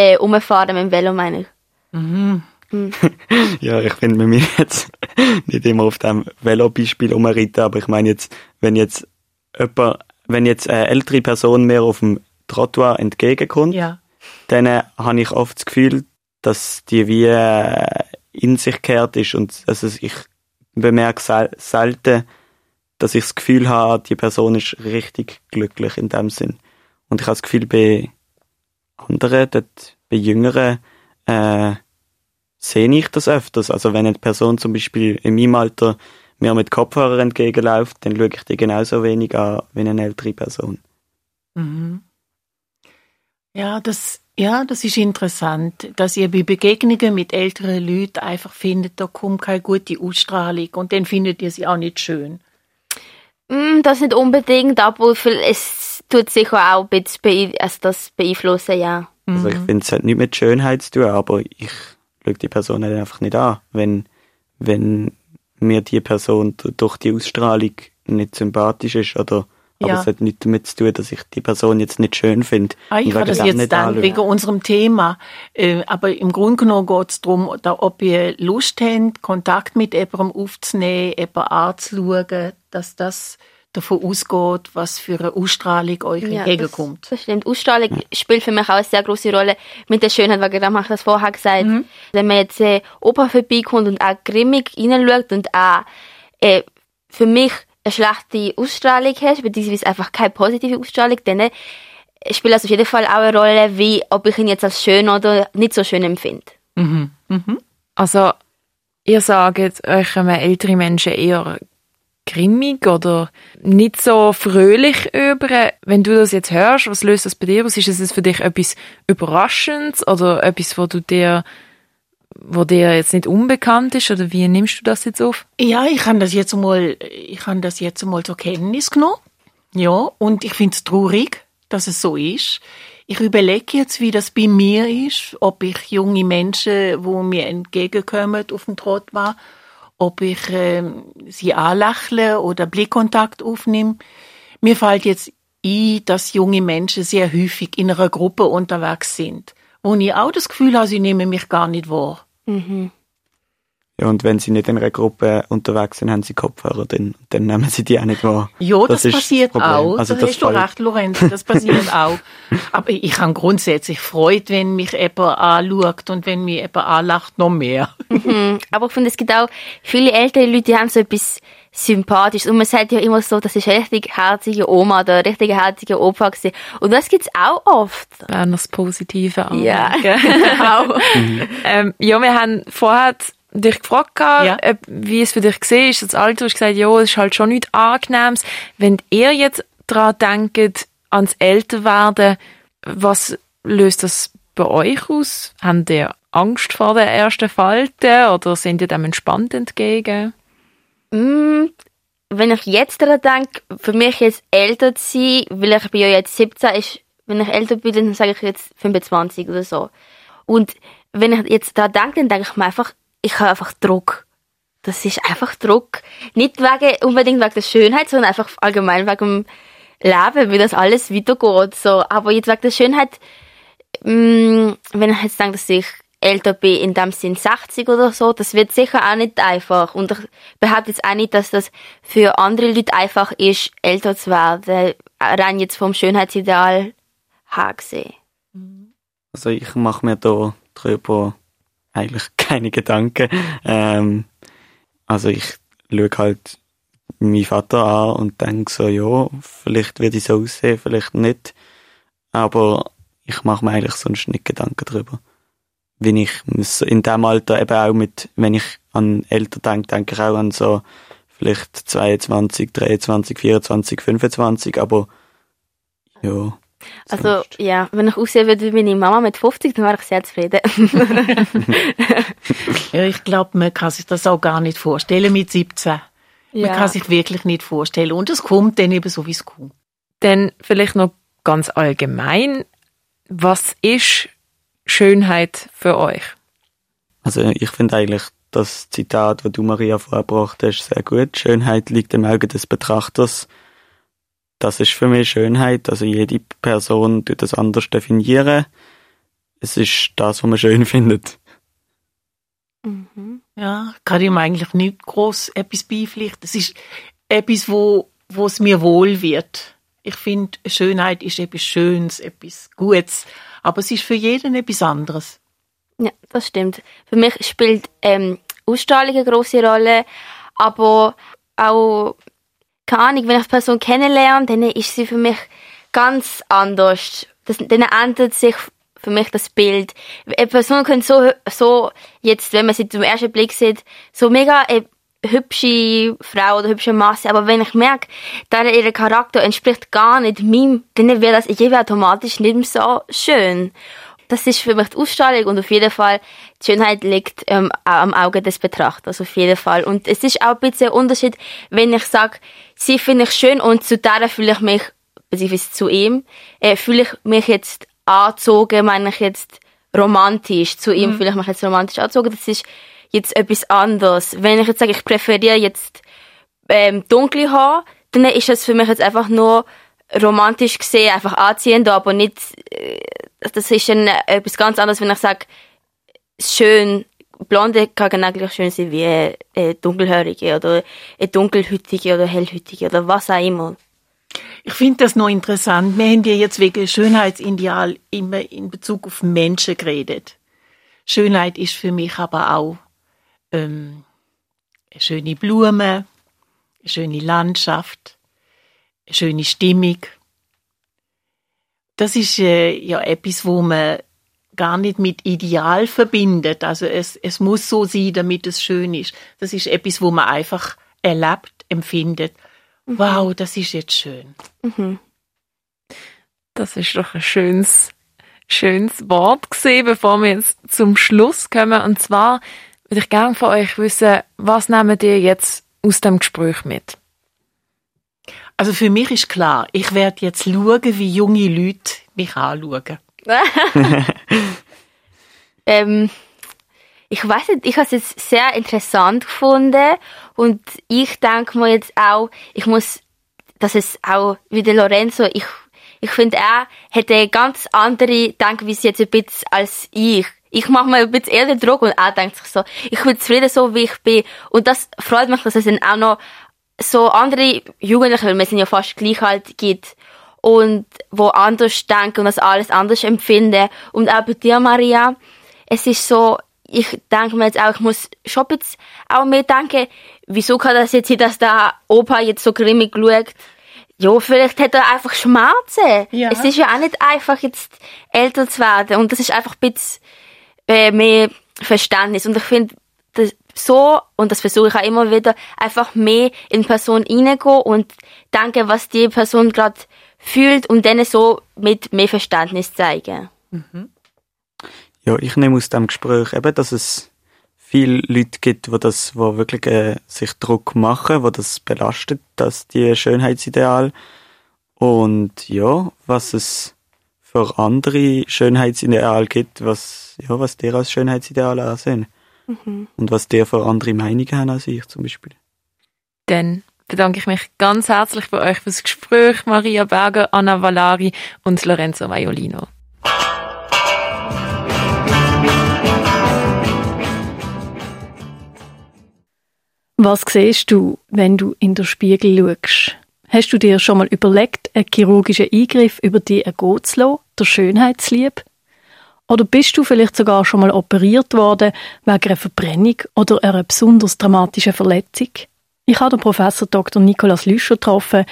äh, umfahren mit dem Velo, meine ich. Mhm. Mhm. ja, ich finde, man muss jetzt nicht immer auf dem Velo-Beispiel umreiten, aber ich meine jetzt, wenn jetzt jemand, wenn jetzt eine ältere Person mehr auf dem Trottoir entgegenkommt, ja. dann äh, habe ich oft das Gefühl, dass die wie äh, in sich kehrt ist und also ich bemerke sel selten, dass ich das Gefühl habe, die Person ist richtig glücklich in dem Sinn. Und ich habe das Gefühl, bei anderen, dort, bei Jüngeren, äh, sehe ich das öfters. Also wenn eine Person zum Beispiel in meinem Alter mir mit Kopfhörer entgegenläuft, dann schaue ich die genauso wenig an wie eine ältere Person. Mhm. Ja, das, ja, das ist interessant, dass ihr bei Begegnungen mit älteren Leuten einfach findet, da kommt keine gute Ausstrahlung und dann findet ihr sie auch nicht schön. Mm, das nicht unbedingt, aber es tut sicher auch ein bisschen also das beeinflussen, ja. Also ich finde, es hat nichts mit Schönheit zu tun, aber ich schaue die Person halt einfach nicht an. Wenn, wenn mir die Person durch die Ausstrahlung nicht sympathisch ist oder aber Ja. es hat nichts damit zu tun, dass ich die Person jetzt nicht schön finde. Ah, ich wegen das jetzt nicht dann anschaue. wegen unserem Thema. Äh, aber im Grunde genommen geht es darum, da, ob ihr Lust habt, Kontakt mit jemandem aufzunehmen, jemanden anzuschauen, dass das davon ausgeht, was für eine Ausstrahlung euch Ja, entgegenkommt. Das, das stimmt. Ausstrahlung spielt für mich auch eine sehr große Rolle mit der Schönheit, weil gerade ich das vorher gesagt. Wenn man jetzt äh, oben vorbeikommt und auch grimmig reinschaut und auch äh, für mich eine schlechte Ausstrahlung hast, beziehungsweise einfach keine positive Ausstrahlung, dann äh, spielt das auf jeden Fall auch eine Rolle, wie ob ich ihn jetzt als schön oder nicht so schön empfinde. Also, ihr sagt, euch kommen ältere Menschen eher grimmig oder nicht so fröhlich über. Wenn du das jetzt hörst, was löst das bei dir aus? Ist es für dich etwas Überraschendes oder etwas, wo du dir, wo dir jetzt nicht unbekannt ist? Oder wie nimmst du das jetzt auf? Ja, ich habe das jetzt mal, ich habe das jetzt mal zur Kenntnis genommen. Ja, und ich finde es traurig, dass es so ist. Ich überlege jetzt, wie das bei mir ist, ob ich junge Menschen, wo mir entgegenkommen, auf dem Trott war, ob ich ähm, sie anlächle oder Blickkontakt aufnehme. Mir fällt jetzt ein, dass junge Menschen sehr häufig in einer Gruppe unterwegs sind, wo ich auch das Gefühl habe, sie nehmen mich gar nicht wahr. Ja, und wenn sie nicht in einer Gruppe unterwegs sind, haben sie Kopfhörer drin. Dann nehmen sie die auch nicht wahr. Ja, das, ist passiert Problem. auch. Also da das hast du recht, Lorenz, das passiert auch. Aber ich habe grundsätzlich Freude, wenn mich jemand anschaut und wenn mich jemand anlacht, noch mehr. Aber ich finde, es gibt auch viele ältere Leute, die haben so etwas Sympathisches. Und man sagt ja immer so, das ist eine richtig herzige Oma oder ein richtig herziger Opa gewesen. Und das gibt's auch oft. Berners positive Anliegen. Ja, genau. Ähm, ja, wir haben vorher dich gefragt, Ja. ob, wie es für dich war. Das Alter hast gesagt, ja, es ist halt schon nichts Angenehmes. Wenn ihr jetzt daran denkt, ans Älterwerden, was löst das bei euch aus? Habt ihr Angst vor der ersten Falte oder sind ihr dem entspannt entgegen? Mm, wenn ich jetzt daran denke, für mich jetzt älter zu sein, weil ich bin ja jetzt 17, ist, wenn ich älter bin, dann sage ich jetzt 25 oder so. Und wenn ich jetzt daran denke, dann denke ich mir einfach, ich habe einfach Druck. Das ist einfach Druck. Nicht wegen, unbedingt wegen der Schönheit, sondern einfach allgemein wegen dem Leben, wie das alles weitergeht. So. Aber jetzt wegen der Schönheit, mm, wenn ich jetzt denke, dass ich älter bin, in dem Sinn 60 oder so, das wird sicher auch nicht einfach. Und ich behaupte jetzt auch nicht, dass das für andere Leute einfach ist, älter zu werden, rein jetzt vom Schönheitsideal her gesehen. Also ich mache mir da drüber eigentlich keine Gedanken. Ähm, also ich schaue halt meinen Vater an und denke so, ja, vielleicht wird ich so aussehen, vielleicht nicht. Aber ich mache mir eigentlich sonst nicht Gedanken drüber. Wenn ich in dem Alter eben auch mit, wenn ich an älter denke, denke ich auch an so vielleicht 22, 23, 24, 25, aber ja. Also, sonst- ja, wenn ich aussehen würde wie meine Mama mit 50, dann wäre ich sehr zufrieden. Ja, ich glaube, man kann sich das auch gar nicht vorstellen mit 17. Man Ja. kann sich wirklich nicht vorstellen. Und es kommt dann eben so, wie es kommt. Dann vielleicht noch ganz allgemein, was ist Schönheit für euch? Also ich finde eigentlich das Zitat, das du Maria vorgebracht hast, sehr gut. Schönheit liegt im Auge des Betrachters. Das ist für mich Schönheit. Also jede Person tut das anders definieren. Es ist das, was man schön findet. Mhm. Ja, kann ihm eigentlich nicht groß etwas beipflichten. Es ist etwas, wo, wo es mir wohl wird. Ich finde, Schönheit ist etwas Schönes, etwas Gutes. Aber es ist für jeden etwas anderes. Ja, das stimmt. Für mich spielt ähm, Ausstrahlung eine große Rolle, aber auch, keine Ahnung, wenn ich die Person kennenlerne, dann ist sie für mich ganz anders. Das, dann ändert sich für mich das Bild. Eine Person könnte so, so jetzt, wenn man sie zum ersten Blick sieht, so mega äh, hübsche Frau oder hübsche Masse, aber wenn ich merke, dass ihr Charakter entspricht gar nicht meinem, dann wird das irgendwie automatisch nicht mehr so schön. Das ist für mich die Ausstrahlung und auf jeden Fall, die Schönheit liegt ähm, am Auge des Betrachters, auf jeden Fall. Und es ist auch ein bisschen ein Unterschied, wenn ich sage, sie finde ich schön und zu der fühle ich mich, beziehungsweise zu ihm, äh, fühle ich mich jetzt angezogen, meine ich jetzt romantisch, zu ihm mhm. fühle ich mich jetzt romantisch angezogen, das ist jetzt etwas anderes. Wenn ich jetzt sage, ich präferiere jetzt ähm, dunkle Haare, dann ist das für mich jetzt einfach nur romantisch gesehen einfach anziehend, aber nicht, äh, das ist dann etwas ganz anderes, wenn ich sage, schön, Blonde kann eigentlich schön sein wie äh, dunkelhörige oder äh, dunkelhütige oder hellhütige oder was auch immer. Ich finde das noch interessant. Wir haben ja jetzt wegen Schönheitsideal immer in Bezug auf Menschen geredet. Schönheit ist für mich aber auch ähm, eine schöne Blume, eine schöne Landschaft, eine schöne Stimmung. Das ist äh, ja etwas, wo man gar nicht mit Ideal verbindet. Also es, es muss so sein, damit es schön ist. Das ist etwas, wo man einfach erlebt, empfindet. Mhm. Wow, das ist jetzt schön. Mhm. Das ist doch ein schönes, schönes Wort gesehen, bevor wir jetzt zum Schluss kommen. Und zwar würde ich gerne von euch wissen, was nehmt ihr jetzt aus dem Gespräch mit? Also für mich ist klar, ich werde jetzt schauen, wie junge Leute mich anschauen. ähm, ich weiß nicht, ich habe es jetzt sehr interessant gefunden und ich denke mir jetzt auch, ich muss, dass es auch wie der Lorenzo, ich, ich finde er hätte ganz andere Denkweise jetzt ein bisschen als ich ich mache mir ein bisschen eher den Druck und er denkt sich so, ich bin zufrieden so, wie ich bin. Und das freut mich, dass es dann auch noch so andere Jugendliche, weil wir sind ja fast gleich alt, gibt und wo anders denken und das alles anders empfinden. Und auch bei dir, Maria, es ist so, ich denke mir jetzt auch, ich muss schon jetzt auch mehr denken, wieso kann das jetzt sein, dass der Opa jetzt so grimmig schaut? Ja, vielleicht hat er einfach Schmerzen. Ja. Es ist ja auch nicht einfach, jetzt älter zu werden. Und das ist einfach ein bisschen äh, mehr Verständnis. Und ich finde, so, und das versuche ich auch immer wieder, einfach mehr in die Person reingehen und denken, was die Person gerade fühlt und dann so mit mehr Verständnis zeigen. Mhm. Ja, ich nehme aus dem Gespräch eben, dass es viele Leute gibt, wo das, wo wirklich äh, sich Druck machen, wo das belastet, dass die Schönheitsideal und ja, was es für andere Schönheitsideal gibt, was, ja, was der als Schönheitsideal ansehen. Mhm. Und was der für andere Meinungen haben als ich zum Beispiel. Dann bedanke ich mich ganz herzlich bei euch fürs Gespräch, Maria Berger, Anna Valari und Lorenzo Maiolino. Was siehst du, wenn du in den Spiegel schaust? Hast du dir schon mal überlegt, einen chirurgischen Eingriff über die ergehen zu lassen, der Schönheitsliebe? Oder bist du vielleicht sogar schon mal operiert worden wegen einer Verbrennung oder einer besonders dramatischen Verletzung? Ich habe den Professor Dr. Nikolaus Lüscher getroffen.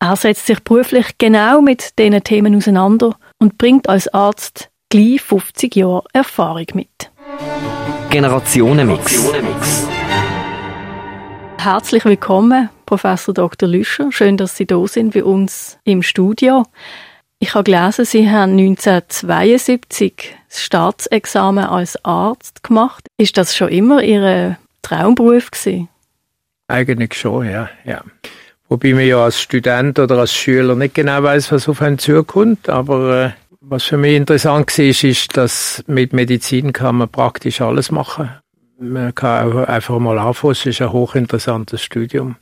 Er setzt sich beruflich genau mit diesen Themen auseinander und bringt als Arzt gleich 50 Jahre Erfahrung mit. Generationenmix. Generationenmix. Herzlich willkommen, Professor Dr. Lüscher. Schön, dass Sie da sind bei uns im Studio. Ich habe gelesen, Sie haben 1972 das Staatsexamen als Arzt gemacht. Ist das schon immer Ihr Traumberuf gewesen? Eigentlich schon, ja, ja. Wobei man ja als Student oder als Schüler nicht genau weiß, was auf einen zukommt. Aber äh, was für mich interessant war, ist, dass mit Medizin kann man praktisch alles machen man kann auch einfach mal anfangen. Es ist ein hochinteressantes Studium.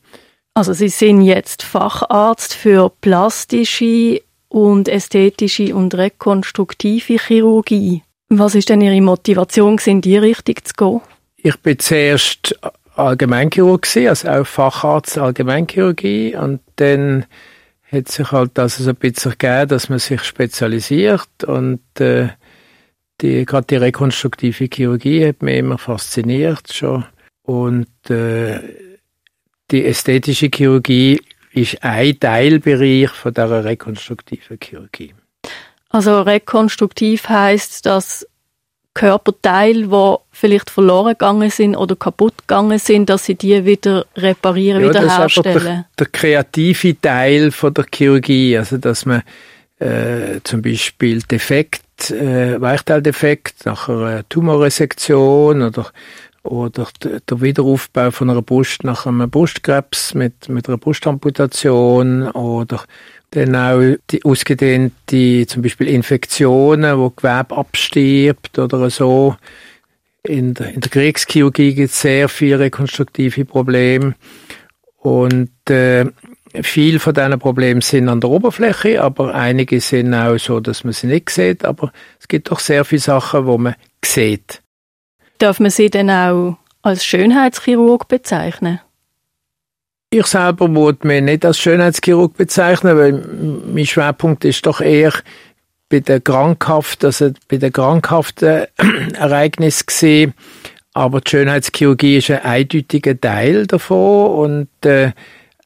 Also Sie sind jetzt Facharzt für plastische und ästhetische und rekonstruktive Chirurgie. Was ist denn Ihre Motivation, in die Richtung zu gehen? Ich bin zuerst Allgemeinchirurg, also auch Facharzt Allgemeinchirurgie und dann hat sich halt das so ein bisschen gegeben, dass man sich spezialisiert und äh, die, gerade die rekonstruktive Chirurgie hat mich immer fasziniert schon. Und äh, die ästhetische Chirurgie ist ein Teilbereich von der rekonstruktiven Chirurgie. Also rekonstruktiv heißt, dass Körperteile, die vielleicht verloren gegangen sind oder kaputt gegangen sind, dass sie die wieder reparieren, ja, wiederherstellen. Das ist der, der kreative Teil von der Chirurgie, also dass man äh, zum Beispiel Defekt, äh, Weichteildefekt nach einer Tumorresektion oder oder der Wiederaufbau von einer Brust nach einem Brustkrebs mit, mit einer Brustamputation oder dann auch die ausgedehnte, zum Beispiel Infektionen, wo Gewebe abstirbt oder so. In der, in der Kriegschirurgie gibt es sehr viele rekonstruktive Probleme. Und äh, viel von diesen Problemen sind an der Oberfläche, aber einige sind auch so, dass man sie nicht sieht. Aber es gibt doch sehr viele Sachen, wo man sieht. Darf man sie denn auch als Schönheitschirurg bezeichnen? Ich selber würde mich nicht als Schönheitschirurg bezeichnen, weil mein Schwerpunkt ist doch eher bei der krankhaften, also bei der krankhaften Ereignis gesehen. Aber die Schönheitschirurgie ist ein eindeutiger Teil davon und äh,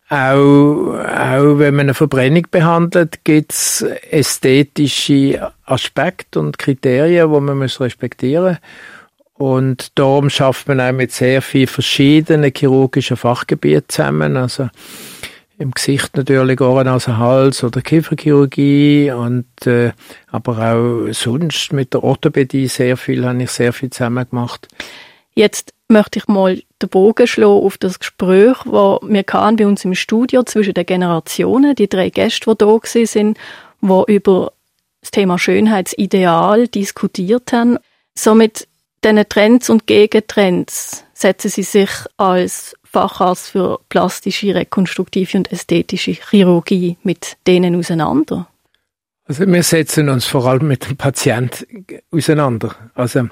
auch, auch wenn man eine Verbrennung behandelt, gibt es ästhetische Aspekte und Kriterien, die man muss respektieren muss. Und darum schafft man auch mit sehr vielen verschiedenen chirurgischen Fachgebieten zusammen. Also im Gesicht natürlich Ohren, Nase, Hals oder Kieferchirurgie und äh, aber auch sonst mit der Orthopädie sehr viel, habe ich sehr viel zusammen gemacht. Jetzt möchte ich mal den Bogen schlagen auf das Gespräch, wo wir kamen bei uns im Studio zwischen den Generationen, die drei Gäste, die da sind, die über das Thema Schönheitsideal diskutiert haben. Somit diesen Trends und Gegentrends setzen Sie sich als Facharzt für plastische, rekonstruktive und ästhetische Chirurgie mit denen auseinander? Also wir setzen uns vor allem mit dem Patient auseinander. Also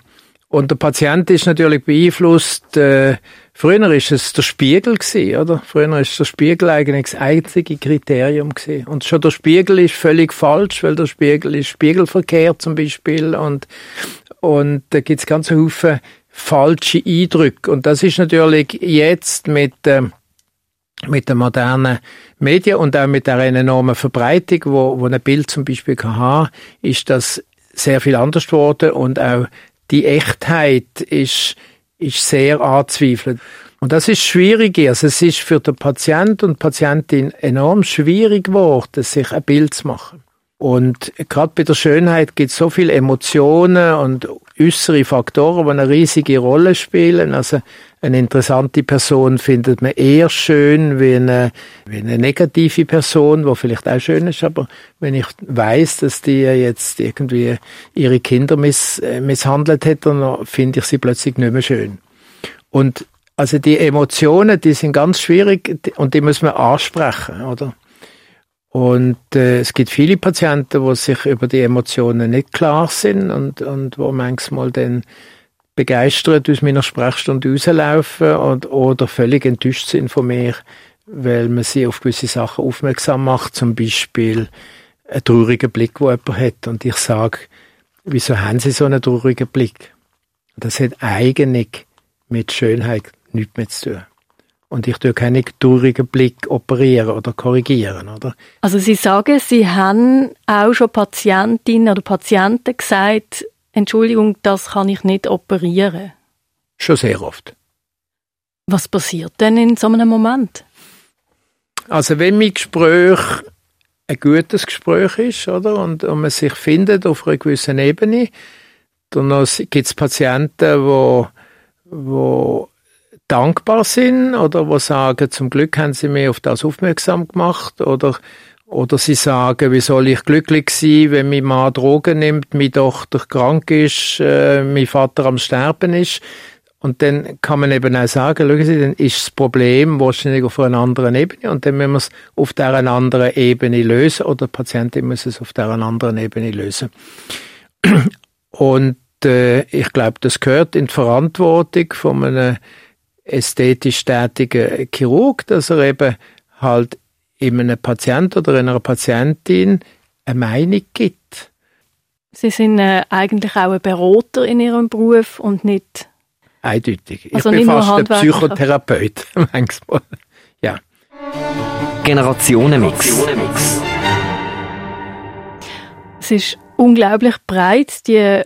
und der Patient ist natürlich beeinflusst. Äh, früher ist es der Spiegel gewesen, oder? Früher ist der Spiegel eigentlich das einzige Kriterium gewesen. Und schon der Spiegel ist völlig falsch, weil der Spiegel ist Spiegelverkehr zum Beispiel und und da gibt's ganz viele falsche Eindrücke. Und das ist natürlich jetzt mit, äh, mit den modernen Medien und auch mit der enormen Verbreitung, wo, wo ein Bild zum Beispiel kann haben, ist das sehr viel anders geworden und auch die Echtheit ist, ist sehr anzweifelt. Und das ist schwierig. Also es ist für den Patient und Patientin enorm schwierig geworden, sich ein Bild zu machen. Und gerade bei der Schönheit gibt es so viele Emotionen und äußere Faktoren, die eine riesige Rolle spielen. Also eine interessante Person findet man eher schön wie eine, wie eine negative Person, die vielleicht auch schön ist, aber wenn ich weiß, dass die jetzt irgendwie ihre Kinder miss, äh, misshandelt hat, dann finde ich sie plötzlich nicht mehr schön. Und also die Emotionen, die sind ganz schwierig und die muss man ansprechen, oder? Und äh, es gibt viele Patienten, die sich über die Emotionen nicht klar sind und, und wo manchmal dann begeistert aus meiner Sprechstunde rauslaufen und, oder völlig enttäuscht sind von mir, weil man sie auf gewisse Sachen aufmerksam macht, zum Beispiel einen traurigen Blick, wo jemand hat. Und ich sage, wieso haben sie so einen traurigen Blick? Das hat eigentlich mit Schönheit nichts mehr zu tun. Und ich tue keinen traurigen Blick operieren oder korrigieren, oder? Also Sie sagen, Sie haben auch schon Patientinnen oder Patienten gesagt, Entschuldigung, das kann ich nicht operieren. Schon sehr oft. Was passiert denn in so einem Moment? Also wenn mein Gespräch ein gutes Gespräch ist, oder? Und, und man sich findet auf einer gewissen Ebene, dann gibt es Patienten, wo, wo dankbar sind oder wo sagen, zum Glück haben sie mir auf das aufmerksam gemacht oder oder sie sagen, wie soll ich glücklich sein, wenn mein Mann Drogen nimmt, meine Tochter krank ist, äh, mein Vater am Sterben ist. Und dann kann man eben auch sagen, schauen Sie, dann ist das Problem wahrscheinlich auf einer anderen Ebene und dann müssen wir es auf dieser anderen Ebene lösen oder die Patientin muss es auf dieser anderen Ebene lösen. Und äh, ich glaube, das gehört in die Verantwortung von einem ästhetisch tätigen Chirurg, dass er eben halt in einem Patient oder einer Patientin eine Meinung gibt. Sie sind äh, eigentlich auch ein Berater in Ihrem Beruf und nicht eindeutig. Also ich bin fast ein Psychotherapeut manchmal. Ja. Generationenmix. Es ist unglaublich breit die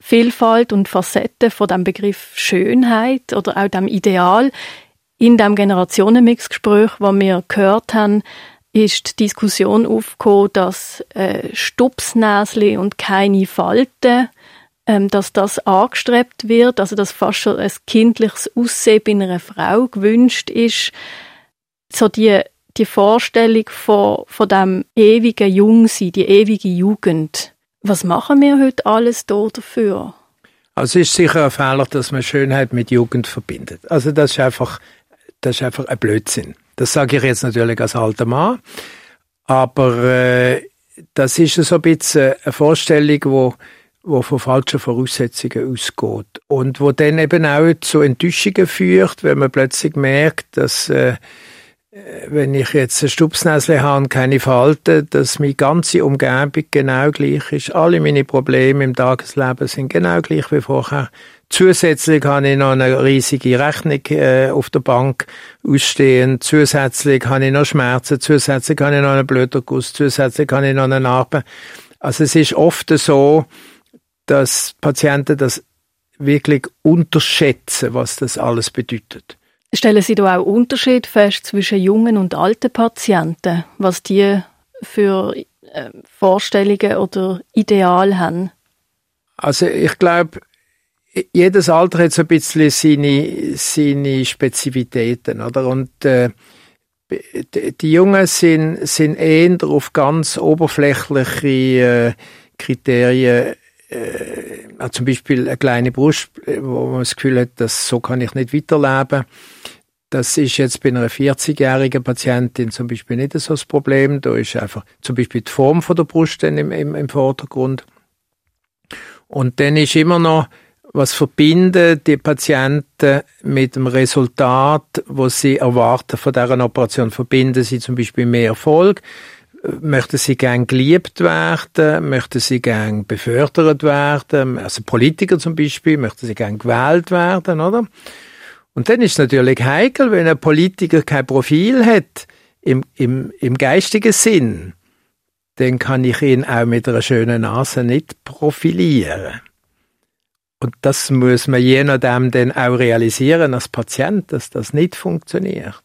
Vielfalt und Facetten von dem Begriff Schönheit oder auch dem Ideal in dem Generationenmixgespräch, was wir gehört haben, ist die Diskussion aufgekommen, dass äh, Stupsnäsli und keine Falten, ähm, dass das angestrebt wird, also dass fast schon ein kindliches Aussehen bei einer Frau gewünscht ist. So die, die Vorstellung von, von dem ewigen Jungsein, die ewige Jugend. Was machen wir heute alles da dafür? Also es ist sicher ein Fehler, dass man Schönheit mit Jugend verbindet. Also das ist einfach, das ist einfach ein Blödsinn. Das sage ich jetzt natürlich als alter Mann. Aber äh, das ist so ein bisschen eine Vorstellung, wo wo von falschen Voraussetzungen ausgeht und wo dann eben auch zu Enttäuschungen führt, wenn man plötzlich merkt, dass äh, wenn ich jetzt ein Stupsnäsle habe und keine Falten, dass meine ganze Umgebung genau gleich ist. Alle meine Probleme im Tagesleben sind genau gleich wie vorher. Zusätzlich habe ich noch eine riesige Rechnung äh, auf der Bank ausstehen. Zusätzlich habe ich noch Schmerzen. Zusätzlich habe ich noch einen Blöderguss. Zusätzlich habe ich noch eine Narbe. Also es ist oft so, dass Patienten das wirklich unterschätzen, was das alles bedeutet. Stellen Sie da auch Unterschied fest zwischen jungen und alten Patienten, was die für äh, Vorstellungen oder Ideale haben? Also ich glaube, jedes Alter hat so ein bisschen seine, seine Spezifitäten, oder? Und äh, die Jungen sind, sind eher auf ganz oberflächliche äh, Kriterien äh, zum Beispiel eine kleine Brust, wo man das Gefühl hat, dass so kann ich nicht weiterleben. Das ist jetzt bei einer 40-jährigen Patientin zum Beispiel nicht so das Problem. Da ist einfach zum Beispiel die Form von der Brust dann im, im, im Vordergrund. Und dann ist immer noch was verbinden die Patienten mit dem Resultat, was sie erwarten von deren Operation? Verbinden sie zum Beispiel mehr Erfolg? Möchten sie gern geliebt werden? Möchten sie gern befördert werden? Also Politiker zum Beispiel, möchten sie gern gewählt werden, oder? Und dann ist es natürlich heikel, wenn ein Politiker kein Profil hat im, im, im geistigen Sinn, dann kann ich ihn auch mit einer schönen Nase nicht profilieren. Und das muss man je nachdem dann auch realisieren als Patient, dass das nicht funktioniert.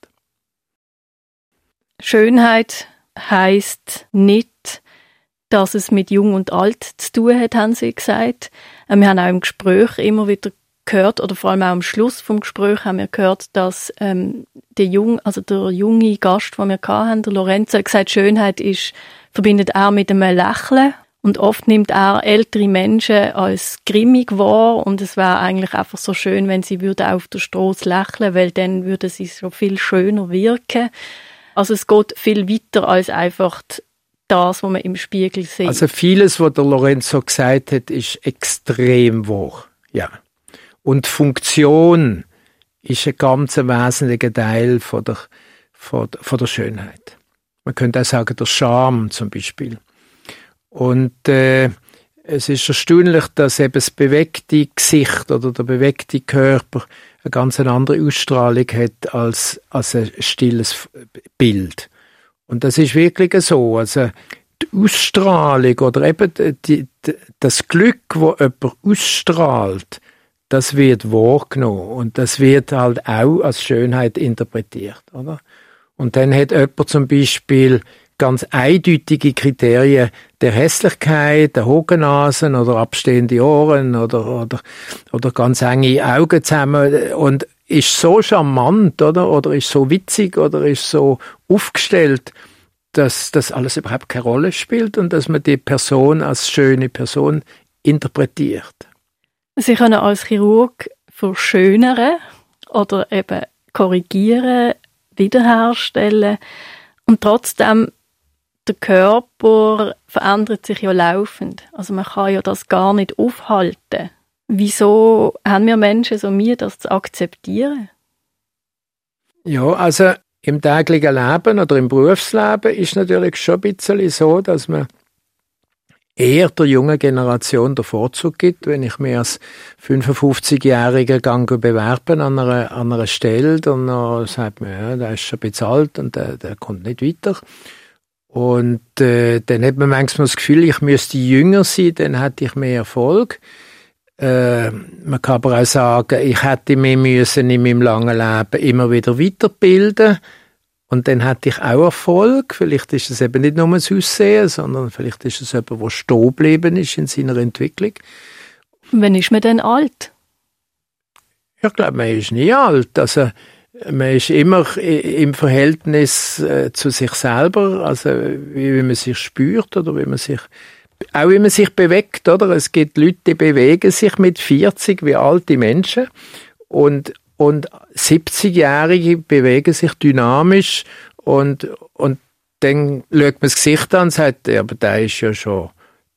Schönheit heißt nicht, dass es mit Jung und Alt zu tun hat, haben Sie gesagt. Äh, wir haben auch im Gespräch immer wieder gehört, oder vor allem auch am Schluss vom Gespräch haben wir gehört, dass ähm, der Jung, also der junge Gast, den wir hatten, der Lorenzo, hat gesagt, Schönheit ist, verbindet er mit einem Lächeln und oft nimmt er ältere Menschen als grimmig wahr und es wäre eigentlich einfach so schön, wenn sie würde auf der Straße lächeln, weil dann würde sie so viel schöner wirken. Also es geht viel weiter als einfach das, was man im Spiegel sieht. Also vieles, was der Lorenzo gesagt hat, ist extrem wahr. Ja. Und Funktion ist ein ganz wesentlicher Teil von der, von der Schönheit. Man könnte auch sagen, der Charme zum Beispiel. Und äh, es ist erstaunlich, dass eben das bewegte Gesicht oder der bewegte Körper eine ganz andere Ausstrahlung hat als, als ein stilles Bild. Und das ist wirklich so. Also die Ausstrahlung oder eben die, die, das Glück, wo jemand ausstrahlt, das wird wahrgenommen und das wird halt auch als Schönheit interpretiert, oder? Und dann hat jemand zum Beispiel ganz eindeutige Kriterien der Hässlichkeit, der hohen Nasen oder abstehende Ohren oder, oder, oder ganz enge Augen zusammen und ist so charmant, oder? Oder ist so witzig oder ist so aufgestellt, dass das alles überhaupt keine Rolle spielt und dass man die Person als schöne Person interpretiert. Sie können als Chirurg verschönern oder eben korrigieren, wiederherstellen und trotzdem der Körper verändert sich ja laufend. Also man kann ja das gar nicht aufhalten. Wieso haben wir Menschen so Mühe, das zu akzeptieren? Ja, also im täglichen Leben oder im Berufsleben ist natürlich schon ein bisschen so, dass man eher der jungen Generation der Vorzug gibt, wenn ich mir als 55-Jähriger gang bewerben an einer, an einer Stelle, dann sagt man, ja, der ist schon bezahlt und der, der kommt nicht weiter. Und äh, dann hat man manchmal das Gefühl, ich müsste jünger sein, dann hätte ich mehr Erfolg. Äh, man kann aber auch sagen, ich hätte mich müssen in meinem langen Leben immer wieder weiterbilden und dann hätte ich auch Erfolg. Vielleicht ist es eben nicht nur das Aussehen, sondern vielleicht ist es jemand, der stehen geblieben ist in seiner Entwicklung. Wann ist man denn alt? Ich glaube, man ist nie alt. Also, man ist immer im Verhältnis äh, zu sich selber, also wie, man sich spürt oder wie man sich auch wie man sich bewegt, oder? Es gibt Leute, die bewegen sich mit 40 wie alte Menschen und und 70-Jährige bewegen sich dynamisch und und dann schaut man das Gesicht an und sagt, ja, aber der ist ja schon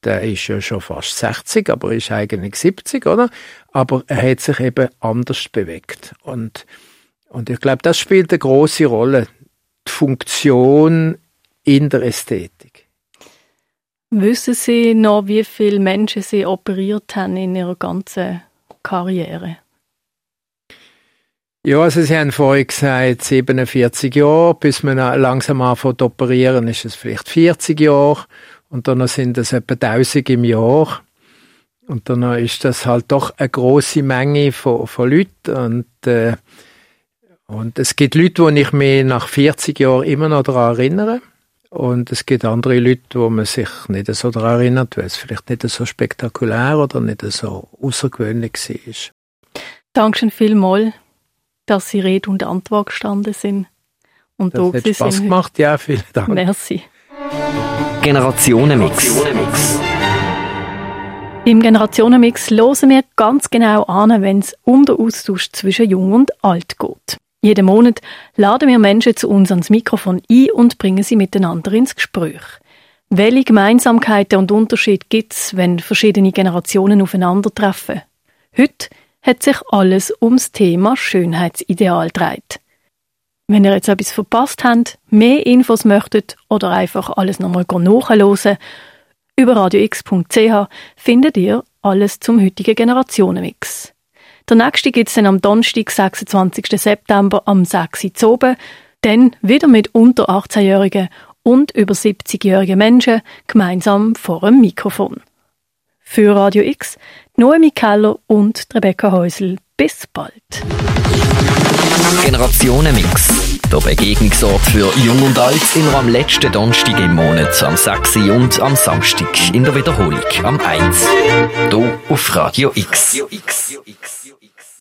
der ist ja schon fast 60, aber ist eigentlich 70, oder? Aber er hat sich eben anders bewegt und und ich glaube, das spielt eine große Rolle, die Funktion in der Ästhetik. Wissen Sie noch, wie viele Menschen Sie operiert haben in Ihrer ganzen Karriere? Ja, also Sie haben vorhin gesagt, 47 Jahre, bis man langsam anfängt zu operieren, ist es vielleicht 40 Jahre und dann sind es etwa 1000 im Jahr. Und dann ist das halt doch eine große Menge von, von Leuten und äh, und es gibt Leute, die ich mich nach 40 Jahren immer noch daran erinnere. Und es gibt andere Leute, wo man sich nicht so daran erinnert, weil es vielleicht nicht so spektakulär oder nicht so außergewöhnlich war. Dankeschön vielmals, dass Sie Rede und Antwort gestanden sind. Und das hat Spaß sind. gemacht, ja, vielen Dank. Merci. Generationenmix. Im Generationenmix hören wir ganz genau an, wenn es um den Austausch zwischen Jung und Alt geht. Jeden Monat laden wir Menschen zu uns ans Mikrofon ein und bringen sie miteinander ins Gespräch. Welche Gemeinsamkeiten und Unterschiede gibt es, wenn verschiedene Generationen aufeinandertreffen? Heute hat sich alles ums Thema Schönheitsideal gedreht. Wenn ihr jetzt etwas verpasst habt, mehr Infos möchtet oder einfach alles nochmal nachhören, über radiox.ch findet ihr alles zum heutigen Generationenmix. Der nächste gibt es dann am Donnerstag, 26. September, am 6. Uhr. Dann wieder mit unter 18-Jährigen und über 70-jährigen Menschen gemeinsam vor einem Mikrofon. Für Radio X, Noemi Keller und Rebecca Häusel. Bis bald. Generationenmix. Der Begegnungsort für Jung und Alt immer am letzten Donnerstag im Monat, am 6. und am Samstag in der Wiederholung am 1. Hier auf Radio X. Radio X.